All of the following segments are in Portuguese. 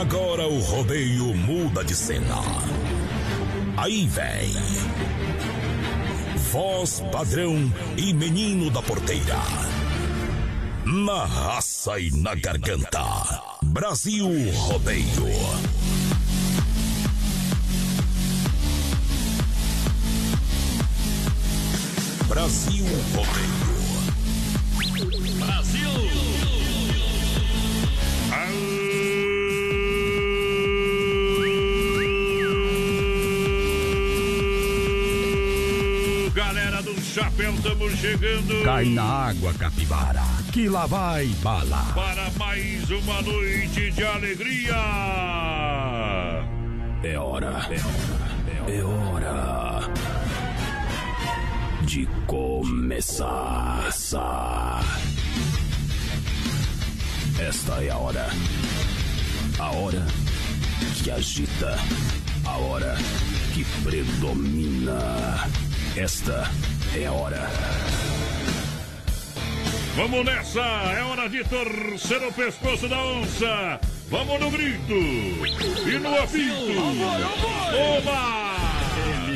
Agora o rodeio muda de cena. Aí vem. Voz padrão e menino da porteira. Na raça e na garganta. Brasil Rodeio. Brasil Rodeio. Brasil! Galera Chapéu, estamos chegando. Cai na água, capivara, que lá vai bala. Para mais uma noite de alegria. É hora, é hora, é hora de começar. Esta é a hora. A hora que agita. A hora que predomina. Esta é a hora. Vamos nessa! É hora de torcer o pescoço da onça! Vamos no grito! E no apito! Oba!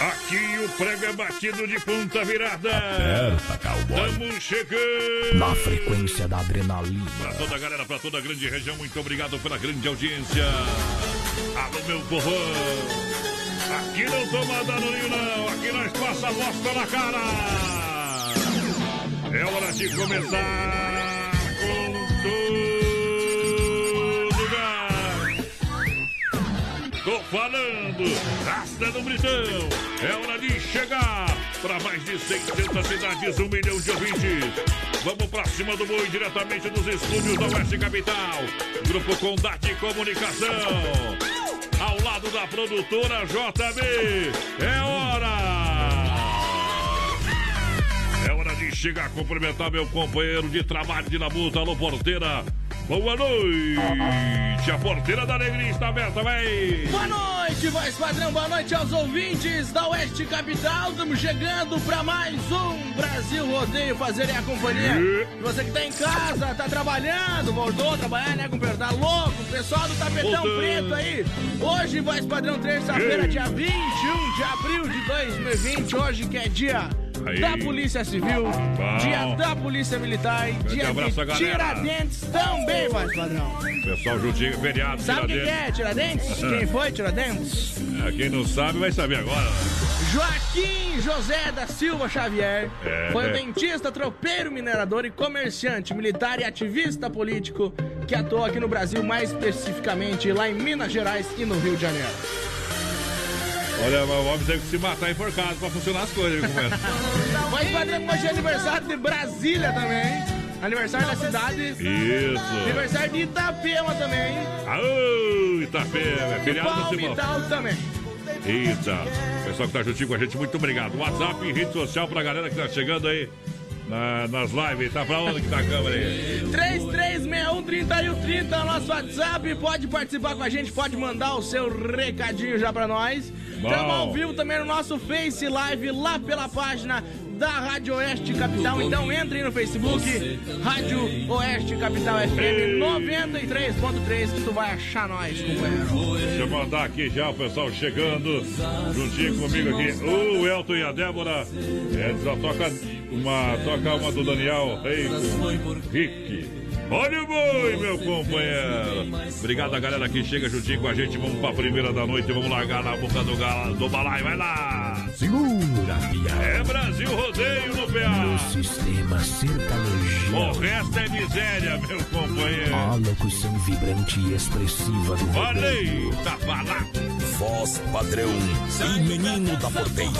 Aqui o prego é batido de ponta virada. Aperta, cowboy. Estamos chegando. Na frequência da adrenalina. Pra toda a galera, pra toda a grande região, muito obrigado pela grande audiência. Alô, meu povão. Aqui não toma danoninho, não. Aqui nós passa a voz pela cara. É hora de começar com tudo falando, rasta no Britão. É hora de chegar para mais de 600 cidades, um milhão de ouvintes. Vamos pra cima do boi, diretamente dos estúdios da Oeste Capital. Grupo Condade Comunicação. Ao lado da produtora JB. É hora! De chegar a cumprimentar meu companheiro de trabalho de labuta, alô porteira. Boa noite! A porteira da alegria está aberta, vem! Boa noite, voz padrão, boa noite aos ouvintes da Oeste Capital. Estamos chegando para mais um Brasil Rodeio Fazerem a Companhia. E? Você que tá em casa, tá trabalhando, voltou a trabalhar, né, companheiro? Tá louco? Pessoal do tapetão Voltando. preto aí. Hoje, voz padrão, terça-feira, E? dia 21 de abril de 2020. Hoje que é dia. Aí. Da Polícia Civil, Bom. dia da Polícia Militar, dia abraço, de. Tiradentes também, voz padrão. Pessoal juntinho, feriado, Sabe quem é Tiradentes? Quem foi Tiradentes? É, Quem não sabe vai saber agora. Joaquim José da Silva Xavier É. foi um dentista, tropeiro, minerador e comerciante, militar e ativista político que atuou aqui no Brasil, mais especificamente lá em Minas Gerais e no Rio de Janeiro. Olha, o homem teve que se matar enforcado pra funcionar as coisas, companheiro. Mas padrão, hoje é aniversário de Brasília também, aniversário da cidade, Isso. aniversário de Itapema também, Aô, Itapema, é feriado do Simão. Palmital também. Eita, pessoal que tá juntinho com a gente, muito obrigado. WhatsApp e rede social pra galera que tá chegando aí na- nas lives. Tá pra onde que tá a câmera aí? 3361-3130 é o nosso WhatsApp. Pode participar com a gente, pode mandar o seu recadinho já pra nós. Estamos ao vivo também no nosso Face Live, lá pela página da Rádio Oeste Capital. Então entre no Facebook, Rádio Oeste Capital FM 93.3 que tu vai achar nós, companheiro. Deixa eu mandar aqui já o pessoal chegando juntinho comigo aqui. O Elton e a Débora. É, toca uma, toca uma do Daniel Rico, Rick. Olha o boi, meu companheiro. Obrigado a galera que chega juntinho com a gente. Vamos pra primeira da noite. Vamos largar na boca do, galo, do balai. Vai lá. Segura, Pia. É Brasil Rodeio no PA. No sistema sertanejo. O resto é miséria, meu companheiro. A locução vibrante e expressiva do Falei, tá falado. Voz padrão e menino da porteira.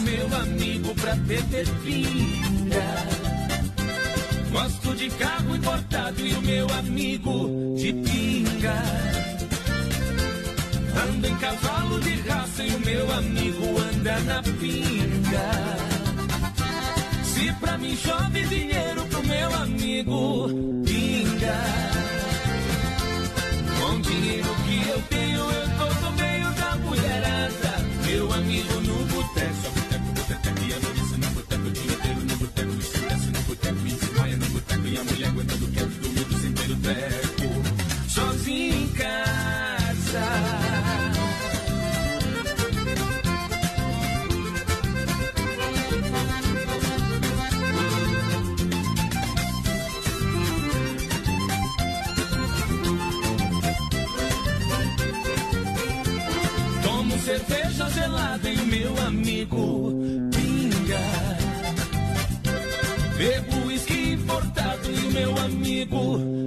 Meu amigo pra beber pinga. Gosto de carro importado e o meu amigo de pinga. Ando em cavalo de raça e o meu amigo anda na pinga. Se pra mim chove dinheiro pro meu amigo pinga. Com dinheiro que eu tenho, eu tô no meio da mulherada. Meu amigo no boteco, só boteco, boteco, e a no boteco, o no boteco, e se desce no boteco, e dormindo sem ter o teco. Sozinho em casa. Cerveja gelada e o meu amigo pinga. Bebo uísque importado e meu amigo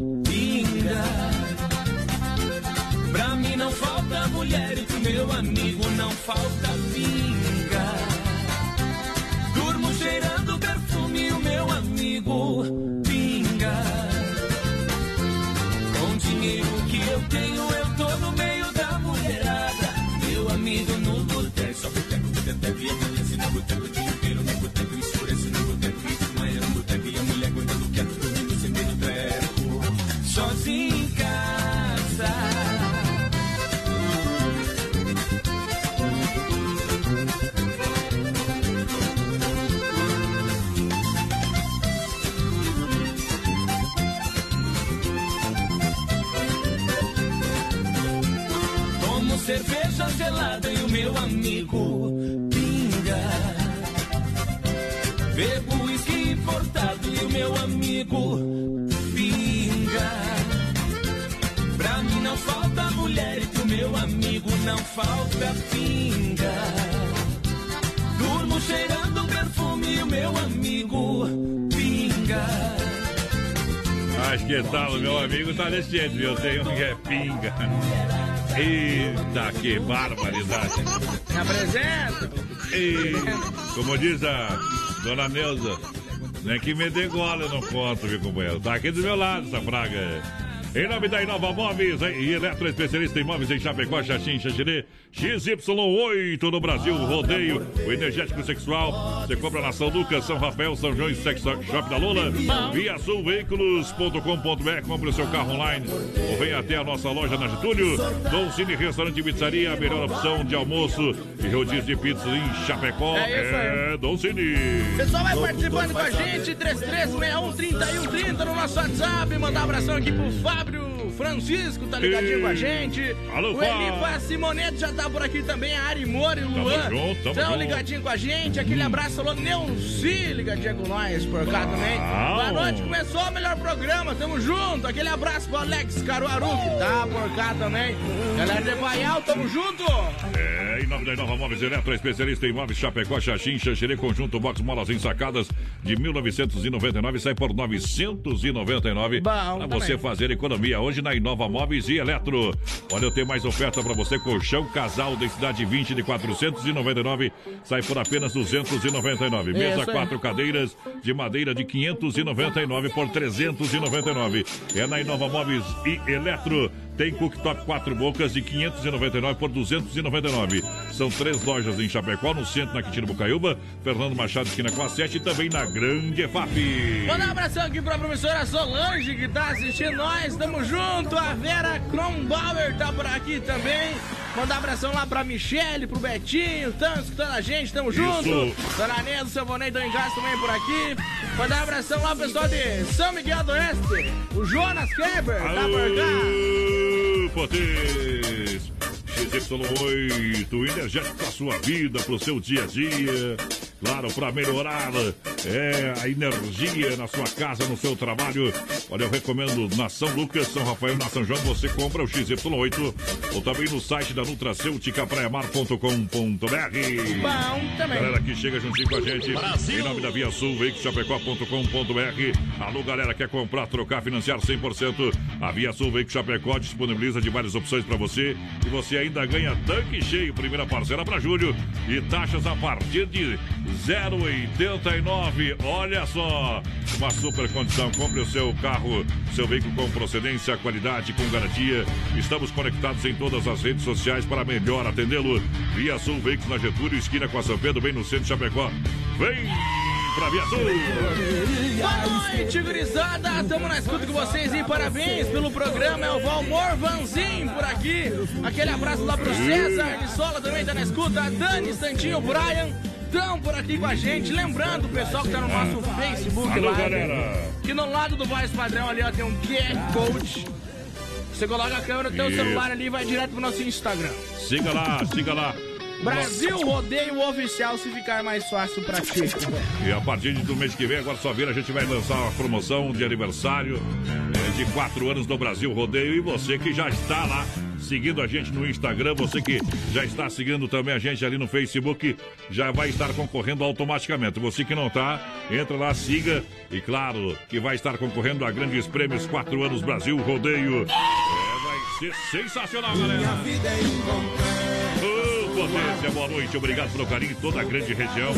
mulher e pro meu amigo não falta pinga. Durmo cheirando perfume o meu amigo falta pinga. Durmo cheirando perfume o meu amigo pinga. Mas que tal, meu amigo tá desse jeito, viu? Tem um que é pinga. Eita, que barbaridade. Me apresenta. E, como diz a dona Neuza, nem que me dê gola eu não conto, viu, companheiro? Tá aqui do meu lado essa praga. Em nome da Inova Móveis e eletroespecialista em móveis em Chapecó, Xaxim, Xaxirê, XY8 no Brasil, rodeio, o energético sexual. Você compra na São Lucas, São Rafael, São João e Sex Shop da Lola. Via sulveículos.com.br, compre o seu carro online ou venha até a nossa loja na Getúlio. Dom Cine Restaurante e Pizzaria, a melhor opção de almoço e rodízio de pizza em Chapecó. É isso aí. É Dom Cine. Pessoal, vai participando com a gente, 3361-3130 no nosso WhatsApp. Mandar um abração aqui pro Fábio Francisco, tá ligadinho Ei. com a gente. Alô, o. Elipa Simonete já tá por aqui também, a Ari Mori e o Luan. junto, tamo Tão junto. ligadinho com a gente. Aquele abraço, alô, Neuci, ligadinho com nós por cá também. Boa noite, começou o melhor programa, tamo junto. Aquele abraço pro Alex Caruaru, que tá por cá também. Galera de Baial, tamo junto. É, em nome da Nova Móveis Eletro, especialista em móveis Chapecó, Xaxim, Xanxerê, conjunto box molas ensacadas de 1999 sai por 999 Bom, para você fazer economia hoje na Inova Móveis e Eletro. Olha, eu tenho mais oferta para você, colchão casal densidade 20 de 499 sai por apenas 299. Mesa Isso quatro cadeiras de madeira de 599 por 399. É na Inova Móveis e Eletro. Tem cooktop quatro bocas de 599 por 299. São três lojas em Chapecó, no centro, na Quintino Bocaiúba, Fernando Machado, esquina com a 7 e também na Grande EFAP. Mandar um abração aqui pra professora Solange que tá assistindo nós, tamo junto. A Vera Kronbauer tá por aqui também. Mandar abração lá pra Michele, pro Betinho, estão escutando a gente, tamo junto. Dona Neza, seu Vonei, casa também por aqui. Mandar abração lá pro pessoal de São Miguel do Oeste. O Jonas Kleber, tá por cá. Potência! XY8, energético pra sua vida, pro seu dia a dia. Claro, para melhorar é, a energia na sua casa, no seu trabalho. Olha, eu recomendo na São Lucas, São Rafael, na São João, você compra o XY8 ou também no site da Nutracêutica praiamar.com.br. Bom também. Galera que chega juntinho com a gente. Em nome da Via Sul, veicochapecó.com.br. Alô, galera, quer comprar, trocar, financiar 100%? A Via Sul Veículo Chapecó disponibiliza de várias opções para você. E você ainda ganha tanque cheio, primeira parcela para julho. E taxas a partir de 0,89. Olha só, uma super condição. Compre o seu carro, seu veículo com procedência, qualidade, com garantia. Estamos conectados em todas as redes sociais para melhor atendê-lo. Via Sul Veículos na Getúlio, esquina com a São Pedro, bem no centro de Chapecó. Vem pra! Boa noite, gurizada! Tamo na escuta com vocês e parabéns pelo programa. É o Valmor Vanzin por aqui. Aquele abraço lá pro César de Sola também tá na escuta. Dani, Santinho, Brian. Estão por aqui com a gente. Lembrando o pessoal que tá no nosso Facebook Alô, lá. galera. Que no lado do voz padrão ali, ó, tem um QR Code. Você coloca a câmera do Isso. celular ali e vai direto pro nosso Instagram. Siga lá, siga lá. Brasil Rodeio Oficial, se ficar mais fácil pra ti. E a partir do mês que vem, agora só vira, a gente vai lançar uma promoção de aniversário eh, de quatro anos do Brasil Rodeio. E você que já está lá seguindo a gente no Instagram, você que já está seguindo também a gente ali no Facebook, já vai estar concorrendo automaticamente. Você que não está, entra lá, siga. E claro, que vai estar concorrendo a grandes prêmios quatro anos Brasil Rodeio. É, vai ser sensacional, galera. Ô, Boa noite, obrigado pelo carinho em toda a grande região,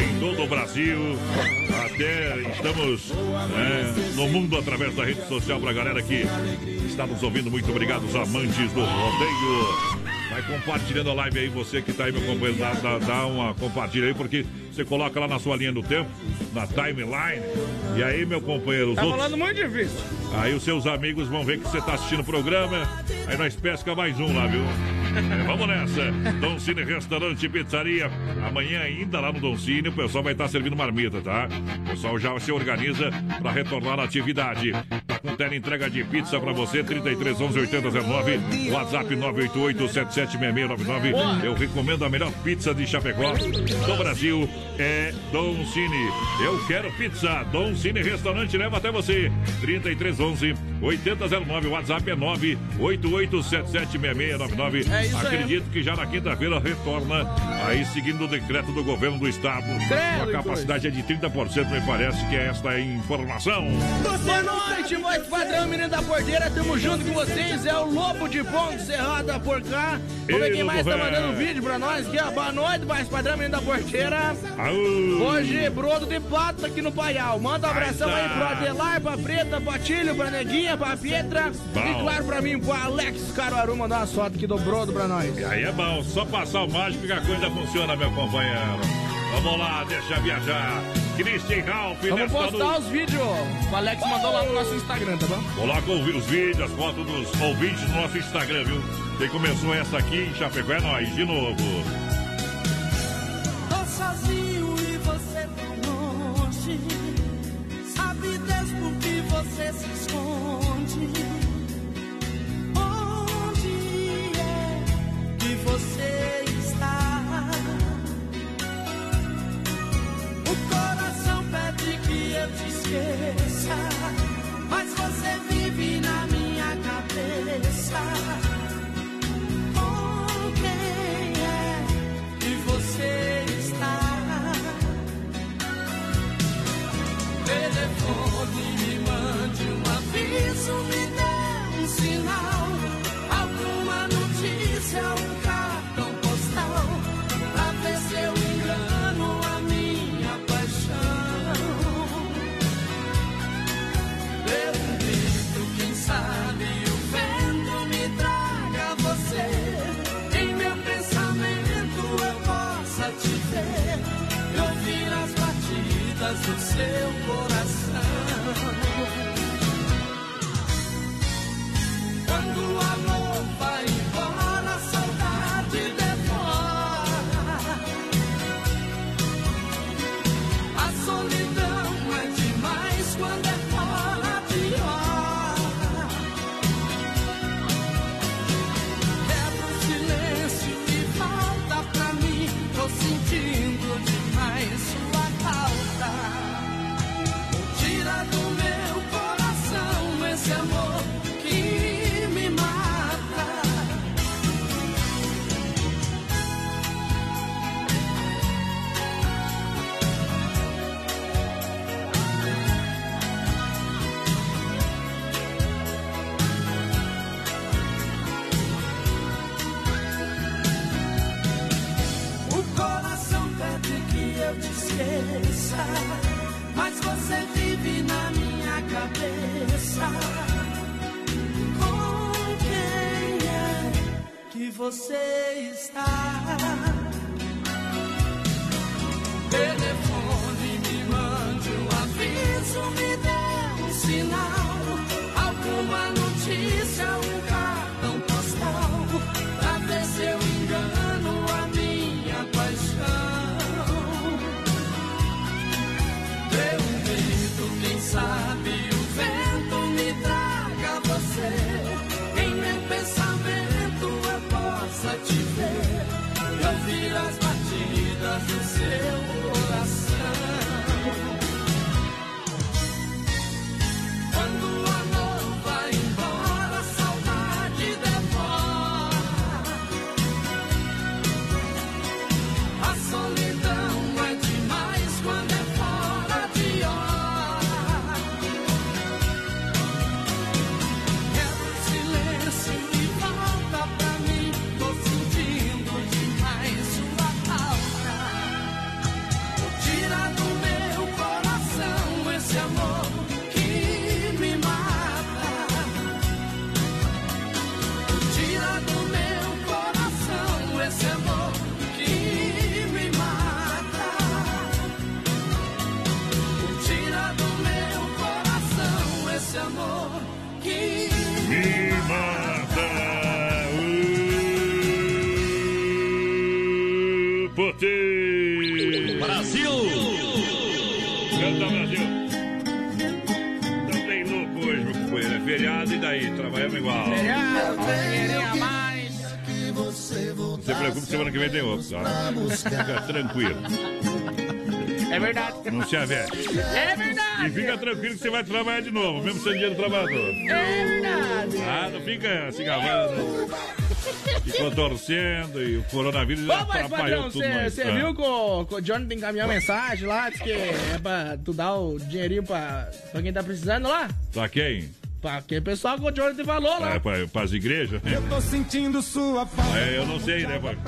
em todo o Brasil. Até estamos é, no mundo através da rede social pra galera que está nos ouvindo. Muito obrigado, os amantes do rodeio. Vai compartilhando a live aí, você que tá aí, meu companheiro, dá, dá, dá uma compartilha aí, porque você coloca lá na sua linha do tempo, na timeline. E aí, meu companheiro, os Tá outros. falando muito difícil. Aí os seus amigos vão ver que você tá assistindo o programa. Aí nós pesca mais um lá, viu? É, vamos nessa. Dom Cine Restaurante e Pizzaria. Amanhã ainda lá no Dom Cine o pessoal vai estar servindo marmita, tá? O pessoal já se organiza para retornar à atividade. Tá com tela entrega de pizza para você, 33 11 8009, WhatsApp 988 776699. Eu recomendo a melhor pizza de Chapecó do Brasil. É Dom Cine. Eu quero pizza. Dom Cine Restaurante leva até você. 3311 8009. WhatsApp é 988776699. É isso aí. Acredito que já na quinta-feira retorna aí seguindo o decreto do governo do estado. Credo, a capacidade é de 30%, me parece que é esta a informação. Boa noite, voz padrão, menino da porteira, tamo junto com vocês, é o Lobo de Ponte Cerrada por cá. Vamos ver quem mais tá mandando vídeo pra nós aqui, ó. Boa noite, voz padrão, menino da porteira. Hoje, brodo de pato aqui no Paial. Manda um abração Aí aí tá. pro Adelar, pra Preta, pra Tílio, pra Neguinha, pra Pietra. Bom. E claro pra mim, pro Alex Caruaru, mandar uma foto aqui do brodo pra nós. Aí é bom, só passar o mágico que a coisa funciona, meu companheiro. Vamos lá, deixa viajar. Christian Ralph, Vamos postar noite. os vídeos. O Alex mandou lá no nosso Instagram, tá bom? Coloca os vídeos, as fotos dos ouvintes no nosso Instagram, viu? Quem começou essa aqui em Chapecó é nós, de novo. Tô sozinho e você tão longe. Sabe Deus por que você se esconde? Você está? O coração pede que eu te esqueça, mas você vive na minha cabeça. Com quem é que você está? Telefone, me mande uma você tranquilo. É verdade. Não se aveste. É E verdade. fica tranquilo que você vai trabalhar de novo, mesmo sendo dia do trabalhador. É verdade. Ah, não fica se gabando. Ficou torcendo e o coronavírus já Ô, mas atrapalhou padrão, tudo você Ah. viu que o, que o Johnny encaminhou uma mensagem lá, disse que é pra tu dar o dinheirinho pra, pra quem tá precisando lá? Pra quem? Pra pessoal que o Johnny falou lá. É, pra, pras igrejas? né? Tô sentindo sua falta. É, eu não sei, né, pai?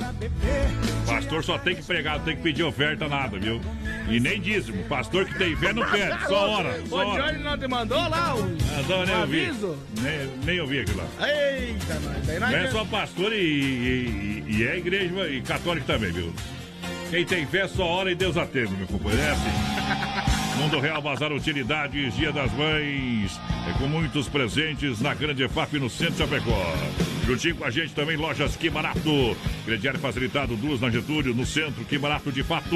Pastor só tem que pregar, não tem que pedir oferta, nada, viu? E nem dízimo. Pastor que tem fé não pede, só hora, O só hora. Johnny não te mandou lá o, Ah, não, nem o ouvi. aviso? Nem, nem ouvi aquilo lá. Eita, nós. Daí nós Não é só pastor e, e, e é igreja e católico também, viu? Quem tem fé só ora e Deus atende, meu companheiro. É assim. Mundo Real Bazar Utilidades, Dia das Mães. É com muitos presentes na Grande FAP no Centro de Chapecó. Juntinho com a gente também, lojas Que Barato. Crediário facilitado, duas na Getúlio, no centro, Que Barato de fato.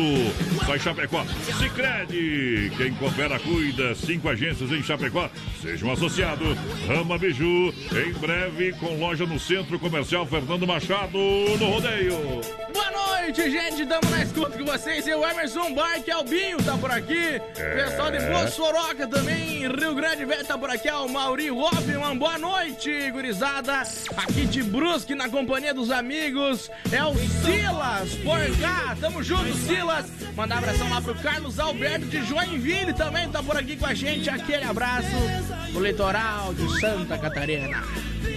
Só em Chapecó. Sicredi quem coopera, cuida. Cinco agências em Chapecó. Seja um associado. Rama Biju, em breve com loja no Centro Comercial Fernando Machado, no Rodeio. Boa noite, gente. Tamo na escuta com vocês. E o Emerson Barque Albinho tá por aqui. Pessoal de Boa Soroca também. Rio Grande Velho tá por aqui. É o Mauri Hoffman. Boa noite, gurizada. Aqui de Brusque, na companhia dos amigos. É o Silas por cá. Tamo junto, Silas. Mandar um abração lá pro Carlos Alberto de Joinville também. Tá por aqui com a gente. Aquele abraço. O litoral de Santa Catarina.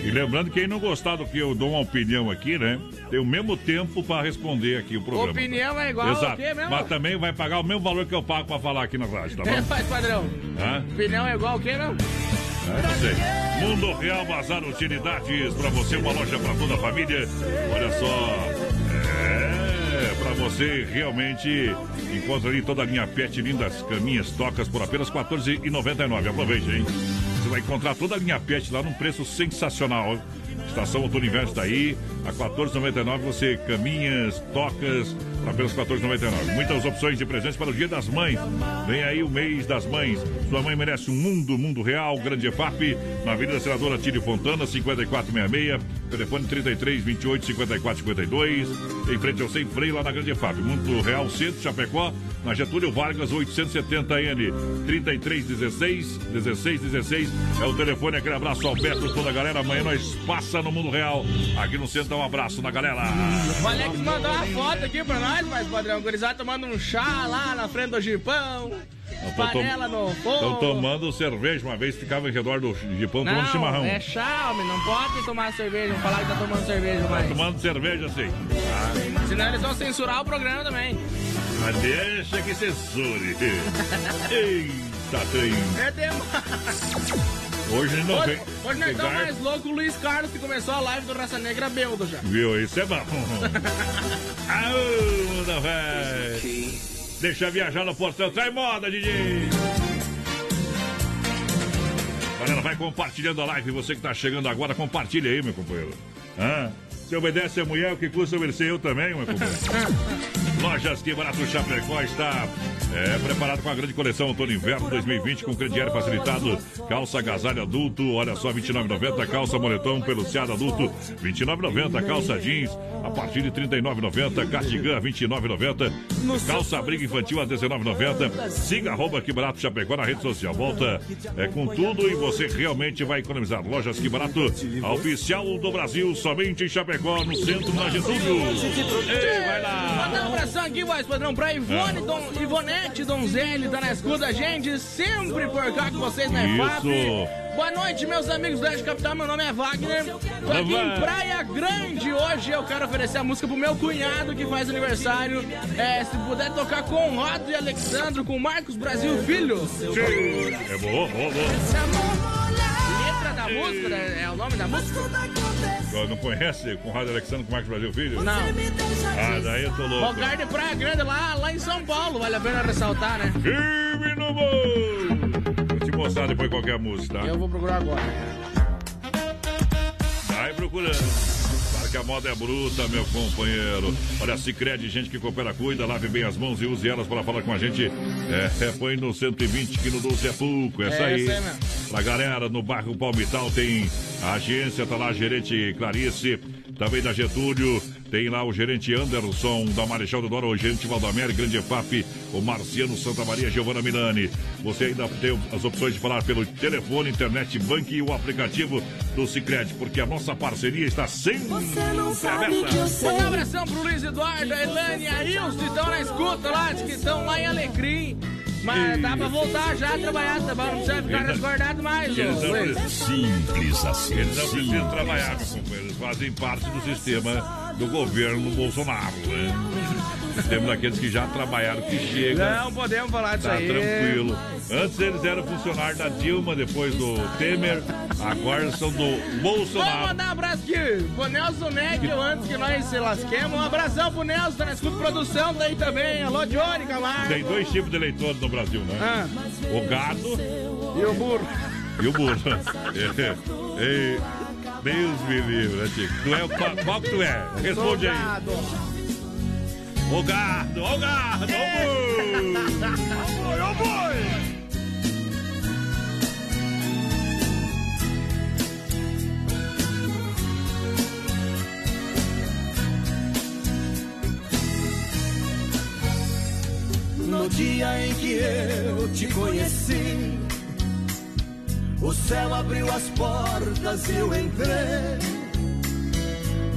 E lembrando, quem não gostar do que eu dou uma opinião aqui, né? Tem o mesmo tempo pra responder aqui o programa. Opinião é igual Exato. quê? Mas também vai pagar o mesmo valor que eu pago pra falar aqui na rádio, tá bom? Faz padrão. Hã? Opinião é igual ao quê mesmo? Mundo Real Bazar Utilidades, pra você, uma loja pra toda a família. Olha só. É, pra você realmente encontra ali toda a linha pet, lindas caminhas, tocas por apenas R$ 14,99. Aproveite, hein? Você vai encontrar toda a linha pet lá num preço sensacional. Estação Outono Inverno está aí, a 14,99 você caminhas, tocas, apenas 14,99. Muitas opções de presentes para o Dia das Mães. Vem aí o mês das mães. Sua mãe merece um mundo, mundo real, grande EFAP, na Avenida Senadora Tílio Fontana, 5466, telefone 33 28 54 52, em frente ao Sem Freio, lá na Grande EFAP. Mundo Real Centro, Chapecó, na Getúlio Vargas, 870N, 33 16 16 16. É o telefone, aquele abraço ao Alberto, toda a galera. Amanhã nós passa no Mundo Real. Aqui no centro, um abraço na galera. O Alex mandou uma foto aqui pra nós, mas padrão, gurizada tomando um chá lá na frente do jipão. Panela no Estão fogo. tomando cerveja. Uma vez ficava em redor do Gipão tomando chimarrão. é chá, homem, não pode tomar cerveja, não falar que tá tomando cerveja mais. Tomando cerveja, assim. Senão eles vão censurar o programa também. Mas deixa que censure. Eita, trem. É demais. Hoje não Hoje, vem. hoje nós estamos mais loucos o Luiz Carlos, que começou a live do Raça Negra Beldo já. Viu? Isso é bom. Aô, da véi. Deixa viajar no portão. Traz moda, DJ. Galera, vai compartilhando a live. Você que tá chegando agora, compartilha aí, meu companheiro. Hã? Se obedece a mulher, o que custa obedecer eu também, meu. Lojas Que Barato Chapecó está é, preparado com a grande coleção Outono Inverno 2020 com crediário facilitado. Calça agasalho adulto, olha só, R$ 29,90. Calça moletom peluciado adulto, R$ 29,90. Calça jeans, a partir de R$ 39,90. Cardigan, R$ 29,90. Calça abrigo infantil a R$ 19,90. Siga arroba Que Barato Chapecó na rede social. Volta é, com tudo e você realmente vai economizar. Lojas Que Barato, a oficial do Brasil, somente em Chapecó, no centro da Getúlio. Ei, vai lá! Mandar um abração aqui, voz padrão, pra Ivone, Dom, Ivonete Donzelli, tá na escuta da gente, sempre por cá com vocês na EFAP. Isso. Boa noite, meus amigos do Oeste Capital, meu nome é Wagner. Tô aqui em Praia Grande hoje, eu quero oferecer a música pro meu cunhado que faz aniversário. É, se puder tocar com Rodo e Alexandro, com Marcos Brasil Filho. É boa, boa, boa. Música, né? é o nome da música? Não conhece Conrado Alexandre com Marcos Brasil Filho? Não. Ah, daí eu tô louco. Lugar de Praia Grande lá, lá em São Paulo, vale a pena ressaltar, né? Firme no morro! Vou te mostrar depois qual que a música, tá? Eu vou procurar agora. Vai procurando. Que a moda é bruta, meu companheiro. Olha, Cicred, gente que coopera, cuida, lave bem as mãos e use elas para falar com a gente. É, é, põe no 120 que no 12 é pouco. Essa É, aí. essa aí. Pra galera, no bairro Palmital tem a agência, tá lá a gerente Clarice, também da Getúlio. Tem lá o gerente Anderson da Marechal Deodoro, o gerente Valdomero, Grande EFAP, o Marciano Santa Maria, Giovana Milani. Você ainda tem as opções de falar pelo telefone, internet, banco e o aplicativo do Cicred, porque a nossa parceria está sempre aberta. Mandar um abração pro Luiz Eduardo, a Elane e a Ilse, que estão na escuta lá, que estão lá em Alecrim. Mas dá pra voltar já a trabalhar, tá bom? Não precisa ficar Eles- resguardado mais, ô, Eles não, Luiz. Simples assim. eles não precisam trabalhar, meu companheiro. Eles fazem parte do sistema do governo Bolsonaro, né? Temos aqueles que já trabalharam, que chegam. Não podemos falar disso Tá aí. tranquilo. Antes eles eram funcionários da Dilma, depois do Temer, agora são do Vamos Bolsonaro. mandar um abraço aqui pro Nelson Neckel, antes que nós se lasquemos. Um abração pro Nelson, tá na escuta produção, tá aí também. Alô, Johnny Camargo. Tem dois tipos de eleitores no Brasil, né? Ah, O gado e o burro. e o burro. É, é, Deus me livre, né, Tico? Tu é o qual, qual que tu é? Responde aí. O gado, o gado, o boi! Ô boi! No dia em que eu te conheci, o céu abriu as portas e eu entrei.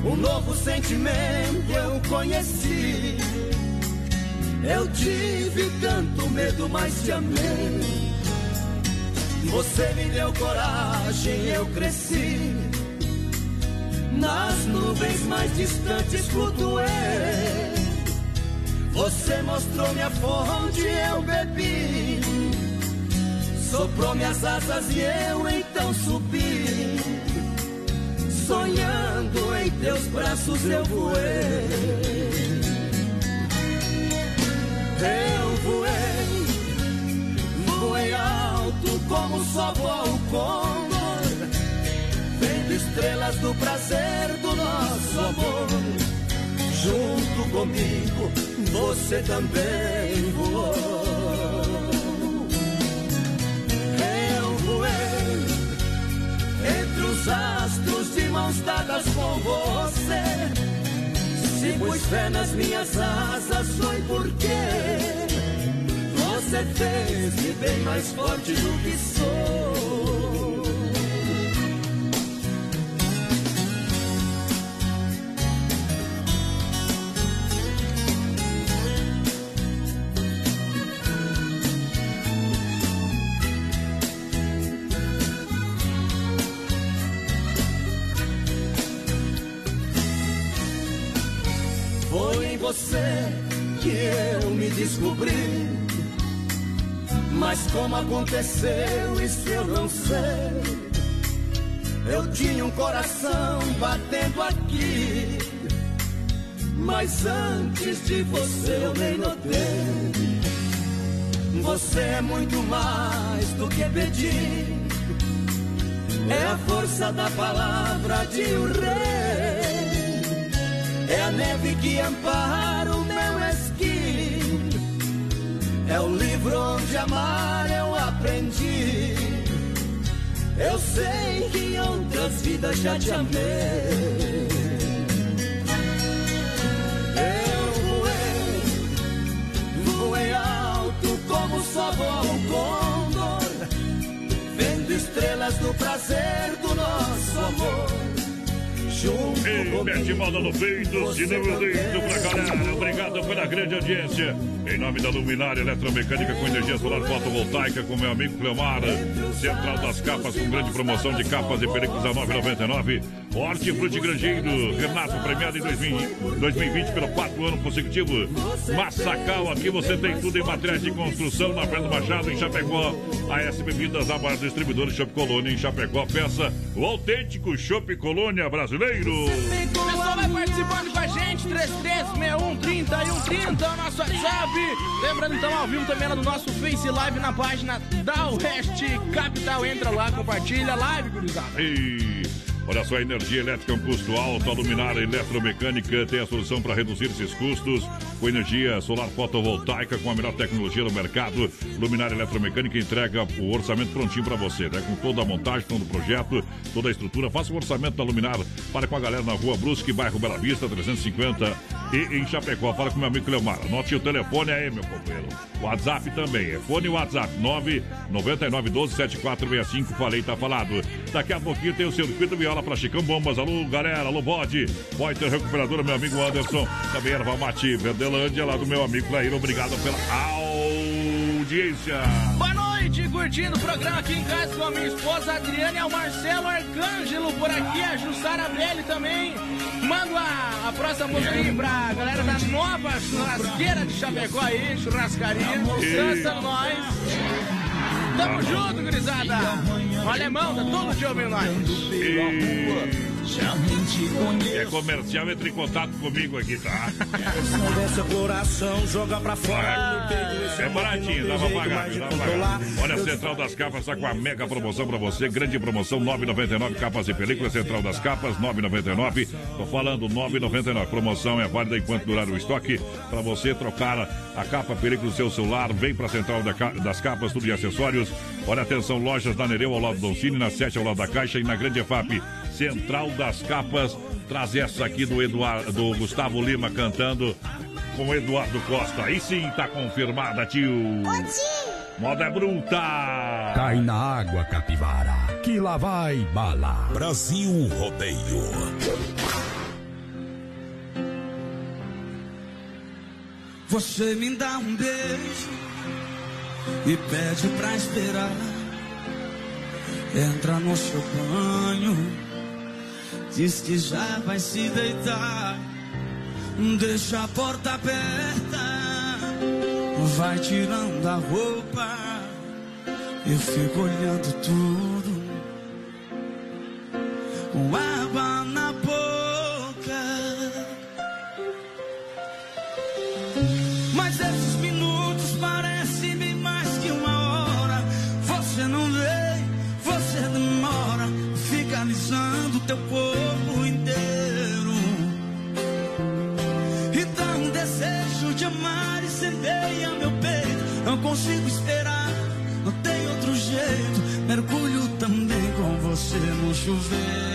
Um novo sentimento eu conheci. Eu tive tanto medo, mas te amei. Você me deu coragem, eu cresci. Nas nuvens mais distantes flutuei. Você mostrou-me a fonte, eu bebi. Soprou minhas asas e eu então subi. Sonhando em teus braços eu voei. Eu voei, voei alto como só voa o condor. Vendo estrelas do prazer do nosso amor. Junto comigo, você também voou. Os astros de mãos dadas com você. Se pus fé nas minhas asas, foi porque você fez-me bem mais forte do que sou. Como aconteceu, isso eu não sei. Eu tinha um coração batendo aqui. Mas antes de você eu nem notei. Você é muito mais do que pedir. É a força da palavra de um rei. É a neve que ampara o meu esqui. É o livro onde amar aprendi. Eu sei que em outras vidas já te amei. Eu voei, voei alto como só voa o condor, vendo estrelas no prazer do nosso amor. Junto Ei, mete moda no peito, se não eu deito pra galera. Obrigado pela grande audiência. Em nome da Luminária Eletromecânica com energia solar fotovoltaica, com meu amigo Cleomar. Central das Capas com grande promoção de capas e películas a 9,99. Hortifruti Grangeiro, Renato premiado em 2020, 2020 pelo quarto ano consecutivo. Massacal, aqui você tem tudo em materiais de construção na do Machado, em Chapecó. A S Bebidas, a maior distribuidora Chopp Colônia em Chapecó. Peça o autêntico Chopp Colônia brasileiro. O pessoal vai participando com a gente, 3361 30 e 130 é o nosso WhatsApp. Lembrando, então, ao vivo também lá no nosso Face Live na página da Oeste Capital. Entra lá, compartilha, live, gurizada. Olha só, energia elétrica é um custo alto. A Luminária Eletromecânica tem a solução para reduzir esses custos com energia solar fotovoltaica com a melhor tecnologia do mercado. Luminária Eletromecânica entrega o orçamento prontinho para você, né? Com toda a montagem, todo o projeto, toda a estrutura. Faça o orçamento da Luminar. Para com a galera na Rua Brusque, bairro Bela Vista, 350 e em Chapecó. Fala com meu amigo Cleomar. Anote o telefone aí, meu companheiro. WhatsApp também. É fone WhatsApp 999127465. Falei, tá falado. Daqui a pouquinho tem o circuito viola para Chicão Bombas. Alô, galera. Alô, bode. Poiter Recuperadora, meu amigo Anderson. Também erva mate Verdelândia, lá do meu amigo Clair. Obrigado pela audiência. Boa noite, curtindo o programa aqui em casa com a minha esposa Adriana e o Marcelo Arcângelo por aqui, a Jussara Belli também. Mando a, a próxima música aí pra galera da nova churrasqueira de Chapecó aí, churrascaria. Descansa nós. Tamo junto, gurizada. O alemão tá todo dia ouvindo nós. É comercial, entre em contato comigo aqui, tá? Fora. É baratinho, dá pra pagar, dá pra pagar. Olha, a Central das Capas está com a mega promoção pra você. Grande promoção, 9,99 capas e películas. Central das Capas, 9,99. Tô falando 9,99. Promoção é válida enquanto durar o estoque. Pra você trocar a capa, película do seu celular. Vem pra Central das Capas, tudo de acessórios. Olha, atenção, lojas da Nereu ao lado do Doncini, na 7 ao lado da Caixa e na Grande EFAP. Central das Capas. Traz essa aqui do, Eduardo, do Gustavo Lima cantando com o Eduardo Costa. Aí sim tá confirmada, tio. Moda é bruta. Cai na água, capivara, que lá vai bala. Brasil Rodeio. Você me dá um beijo e pede pra esperar. Entra no seu banho, diz que já vai se deitar. Deixa a porta aberta, vai tirando a roupa. Eu fico olhando tudo com você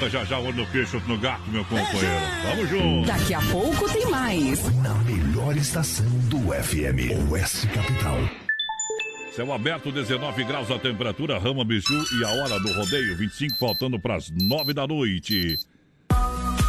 volta já já, olho no peixe, outro no gato, meu companheiro. Vamos junto. Daqui a pouco tem mais. Na melhor estação do FM, Oeste Capital. Céu aberto, 19 graus a temperatura, Rama Bichu e a hora do rodeio, 25 faltando para as 9 da noite.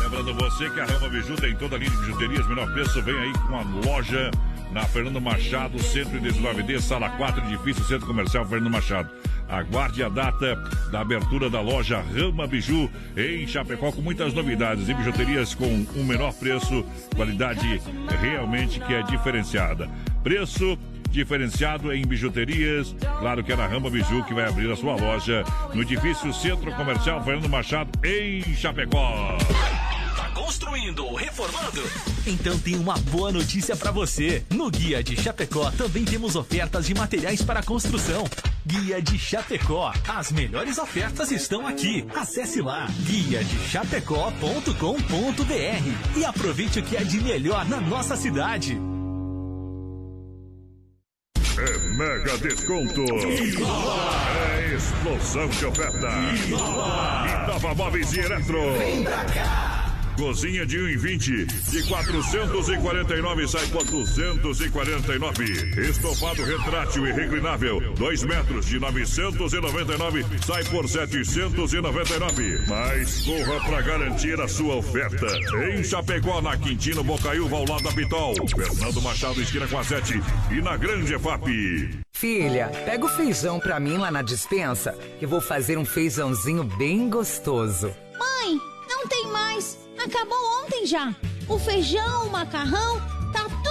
Lembrando você que a Rama Biju tem toda a linha de bijuterias, menor preço, vem aí com a loja na Fernando Machado, 119D, sala 4, edifício Centro Comercial Fernando Machado. Aguarde a data da abertura da loja Rama Biju em Chapecó com muitas novidades e bijuterias com um menor preço, qualidade realmente que é diferenciada. Preço diferenciado em bijuterias. Claro que é na Rama Biju que vai abrir a sua loja no edifício Centro Comercial Fernando Machado em Chapecó. Construindo ou reformando? Então tem uma boa notícia para você. No Guia de Chapecó também temos ofertas de materiais para construção. Guia de Chapecó. As melhores ofertas estão aqui. Acesse lá guia de chapecó.com.br e aproveite o que é de melhor na nossa cidade. É mega desconto. É explosão de oferta. Inova Móveis e Eletro. Cozinha de 1,20 de 449 sai por 249. Estofado retrátil e reclinável, 2 metros de 999 sai por 799. Mas corra para garantir a sua oferta. Em Chapecó, na Quintino Bocaiúva, ao lado da Pitol. Fernando Machado, esquina com a 7 e na Grande EFAP. Filha, pega o feijão pra mim lá na dispensa, que vou fazer um feijãozinho bem gostoso. Mãe, não tem mais. Acabou ontem já. O feijão, o macarrão, tá tudo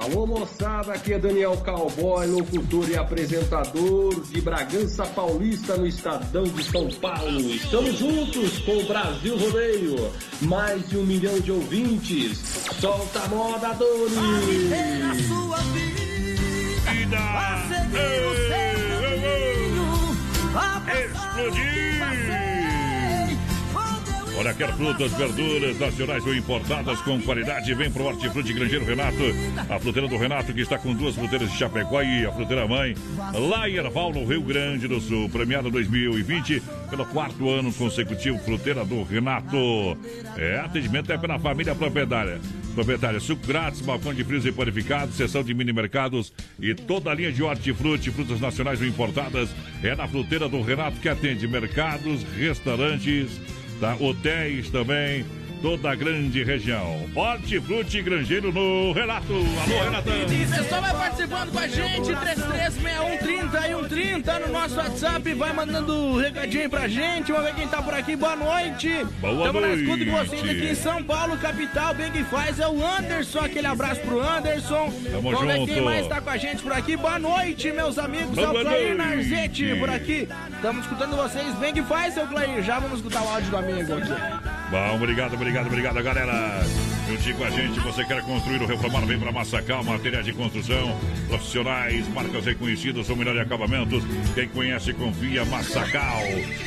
Alô moçada, aqui é Daniel Cowboy, locutor e apresentador de Bragança Paulista no Estadão de São Paulo. Estamos juntos com o Brasil Rodeio, mais de um milhão de ouvintes. Solta a moda, Doni! Na sua vida, a seguir o seu caminho, a Explodir! Olha, quer frutas, verduras nacionais ou importadas com qualidade? Vem pro Hortifruti Grangeiro Renato. A fruteira do Renato, que está com duas fruteiras de Chapecó e a fruteira mãe, lá em Erval, no Rio Grande do Sul. Premiada 2020 pelo quarto ano consecutivo, fruteira do Renato. É, atendimento é pela família proprietária. Proprietária, suco grátis, balcão de frios e panificados, seção de mini mercados e toda a linha de hortifruti, frutas nacionais ou importadas. É na fruteira do Renato que atende mercados, restaurantes, tá? hotéis também, toda a grande região. Hortifruti Grangeiro no Renato. Alô, Renatão. Pessoal, vai participando com a gente, 336130 e 130 no nosso WhatsApp, vai mandando recadinho pra gente, vamos ver quem tá por aqui, boa noite. Boa Tamo na noite. escuta com vocês aqui em São Paulo, capital, Big Faz é o Anderson, aquele abraço pro Anderson. Tamo vamos ver junto. quem mais tá com a gente por aqui, boa noite, meus amigos, é o Boa Clair. Narzete por aqui. Estamos escutando vocês, Big Faz, seu Clair, já vamos escutar o áudio do amigo aqui. Bom, obrigado, obrigado, obrigado, galera. Juntinho com a gente, você quer construir ou reformar, vem para Massacal, materiais de construção, profissionais, marcas reconhecidas, são melhor de acabamentos. Quem conhece, confia, Massacal.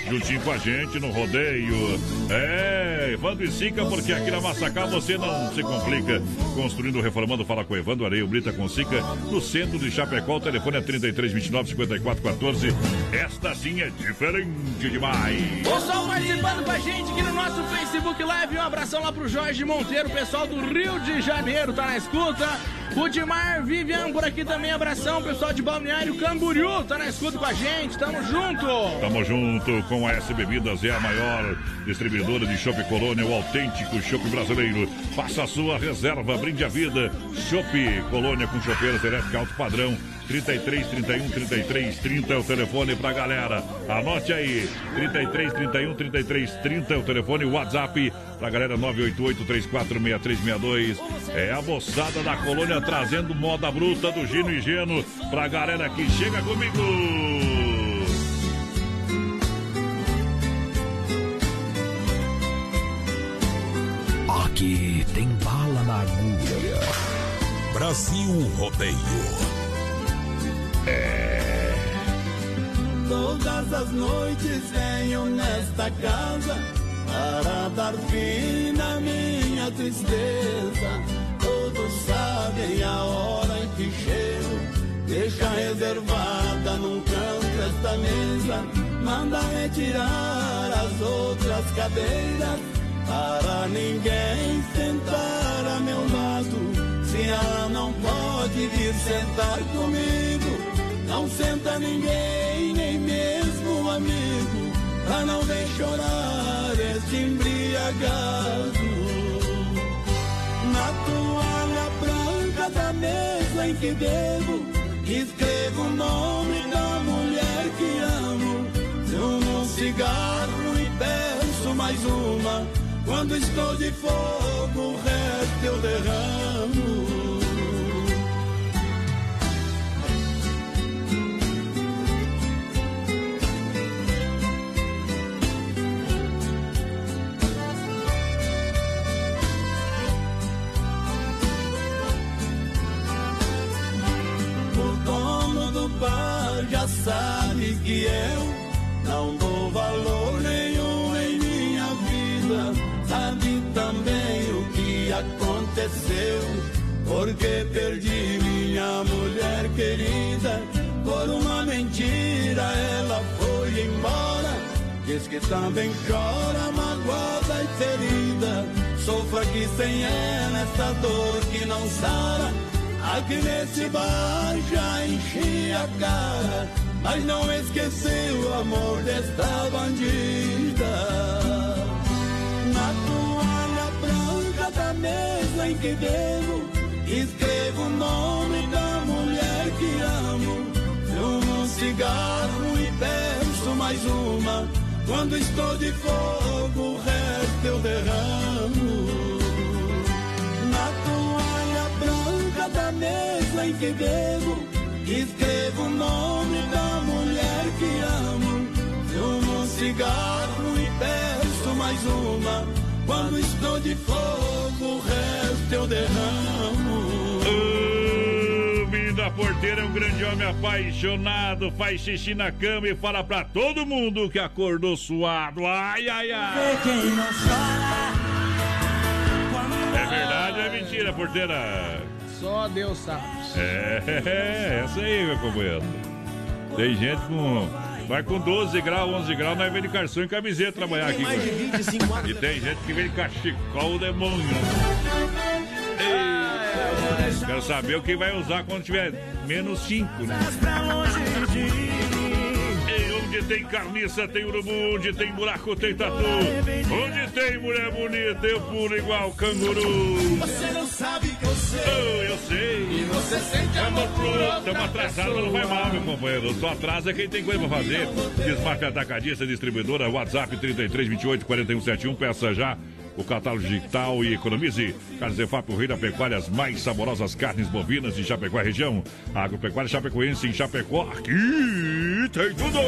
Juntinho com a gente no rodeio. É, Evandro e Sica, porque aqui na Massacal você não se complica. Construindo ou reformando, fala com Evandro Areio Brita com Sica, no centro de Chapecó. O telefone é 3329 5414. Esta sim é diferente demais. Pessoal participando com a gente aqui no nosso Facebook Live. Um abração lá pro Jorge Monteiro, pessoal do Rio de Janeiro, tá na escuta. Rudimar Vivian por aqui também, abração, pessoal de Balneário Camboriú, tá na escuta com a gente, tamo junto. Tamo junto com a S Bebidas, é a maior distribuidora de chopp Colônia, o autêntico chopp brasileiro. Faça a sua reserva, brinde a vida. Chopp Colônia com chopeiras elétrica alto padrão. 33 31 33 30 é o telefone pra galera. Anote aí. 33 31 33 30 é o telefone, WhatsApp pra galera 988 346362. É a moçada da colônia trazendo moda bruta do Gino e Geno pra galera que chega comigo. Aqui tem bala na agulha. Brasil Rodeio. É. Todas as noites venho nesta casa para dar fim na minha tristeza. Todos sabem a hora em que chego. Deixa reservada num canto esta mesa. Manda retirar as outras cadeiras para ninguém sentar a meu lado. Se ela não pode vir sentar comigo, não senta ninguém, nem mesmo um amigo, pra não ver chorar este embriagado. Na toalha branca da mesa em que bebo, escrevo o nome da mulher que amo. Fumo um cigarro e peço mais uma. Quando estou de fogo, o resto eu derramo. Já sabe que eu não dou valor nenhum em minha vida. Sabe também o que aconteceu, porque perdi minha mulher querida. Por uma mentira ela foi embora. Diz que também chora, magoada e ferida. Sofra aqui sem ela essa dor que não sara. Aqui nesse bar já enchi a cara, mas não esqueceu o amor desta bandida. Na toalha branca da mesa em que devo, escrevo o nome da mulher que amo. Fumo um cigarro e peço mais uma. Quando estou de fogo, que bebo, escrevo o nome da mulher que amo. Fumo um cigarro e peço mais uma. Quando estou de fogo, o resto eu derramo. Da porteira é um grande homem apaixonado, faz xixi na cama e fala pra todo mundo que acordou suado. Ai, ai, ai. É verdade ou é mentira, porteira? Só Deus sabe. É, essa aí, meu companheiro. Tem gente com. Vai com 12 graus, 11 graus, nós vem de carção e camiseta trabalhar aqui. mais de cara. 25 anos. E tem gente que vem de cachecol demônio. Quero saber o que vai usar quando tiver menos 5, né? Onde tem carniça, tem urubu, onde tem buraco, tem tatu. Onde tem mulher bonita, eu pulo igual canguru. Você não sabe que eu sei. Oh, eu sei. E você sente amor por Estamos atrasados, mas não vai mal, meu companheiro. Só atrasa quem tem coisa pra fazer. Desmarque Atacadista, distribuidora, WhatsApp 33 28 41 71. Peça já o catálogo digital e economize. Carnes EFAP, o rei da pecuária, as mais saborosas carnes bovinas de Chapecó e região. Agropecuária Chapecoense em Chapecó. Aqui tem tudo.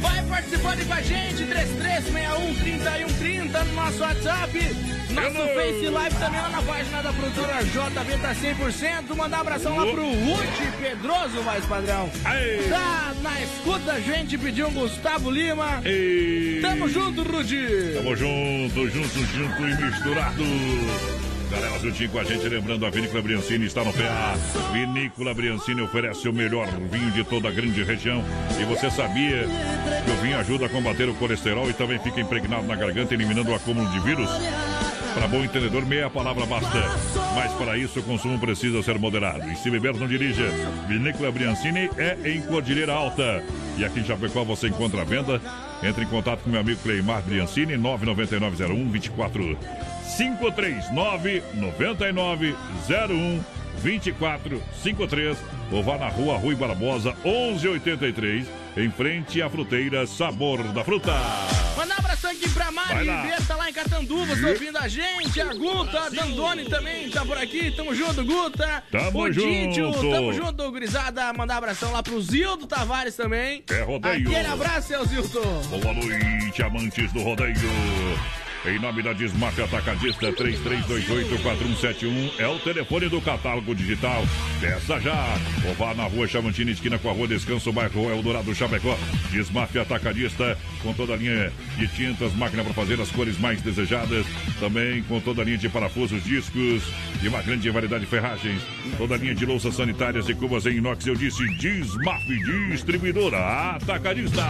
Vai participando com a gente, 3361-3130 no nosso WhatsApp, nosso Hello. Face Live também lá na página da produtora JB tá 100%. Mandar um abração lá pro Ruth Pedroso, mais padrão. Aê. Tá na escuta, a gente pediu um Gustavo Lima. Tamo junto, Rudy. Tamo junto, junto, junto e misturado. Galera, juntinho com a gente, lembrando, a Vinícola Briancini está no PA. Vinícola Briancini oferece o melhor vinho de toda a grande região. E você sabia que o vinho ajuda a combater o colesterol e também fica impregnado na garganta, eliminando o acúmulo de vírus? Para bom entendedor, meia palavra basta. Mas para isso, o consumo precisa ser moderado. E se beber, não dirija. Vinícola Briancini é em Cordilheira Alta. E aqui em Chapecó você encontra a venda. Entre em contato com meu amigo Cleimar Briancini, 99901 24 539 9901 2453 ou vá na rua Rui Barbosa 1183 em frente à fruteira Sabor da Fruta. Mandar um abração aqui pra Mari. Ribeiro, tá lá em Catanduva, tá ouvindo a gente. A Guta, a Dandone também tá por aqui. Tamo junto, Guta. Tamo o Dítio, junto. tamo junto, gurizada. Mandar um abração lá pro Zildo Tavares também. É rodeio. Aquele abraço, seu Zildo. Boa noite, amantes do rodeio. Em nome da Desmaf Atacadista 33284171 é o telefone do catálogo digital. Peça já. Ou vá na rua Chavantina, esquina com a rua Descanso, bairro Eldorado Chapecó. Desmaf Atacadista com toda a linha de tintas, máquina para fazer as cores mais desejadas. Também com toda a linha de parafusos, discos e uma grande variedade de ferragens. Toda a linha de louças sanitárias e cubas em inox. Eu disse Desmaf Distribuidora Atacadista.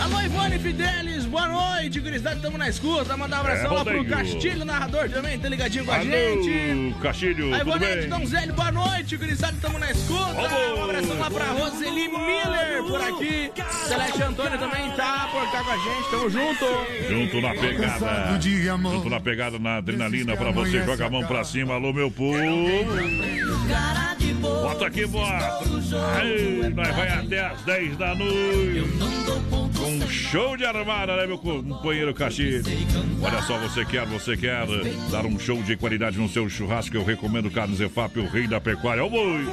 Alô, Ivone Fidelis, boa noite, gurizada. Tamo na escuta. Mandar um abração É lá pro. Castilho, narrador também, tá ligadinho com a Alô, gente. Castilho, A tudo Ivonete bem? Donzelli, boa noite, gurizada, tamo na escuta. Alô. Um abração lá pra Roseli Miller por aqui. Celeste Antônio também tá por cá com a gente, tamo junto. Junto na pegada. Junto na pegada, na adrenalina pra você. Joga a mão pra cima. Alô, meu povo. Bota aqui, bota. Aí, nós vai até às 10 da noite. Com um show de armada, né, meu companheiro Castilho? Olha só, você quer, você quer dar um show de qualidade no seu churrasco? Eu recomendo Carnes EFAP, o rei da pecuária. Ô, boi!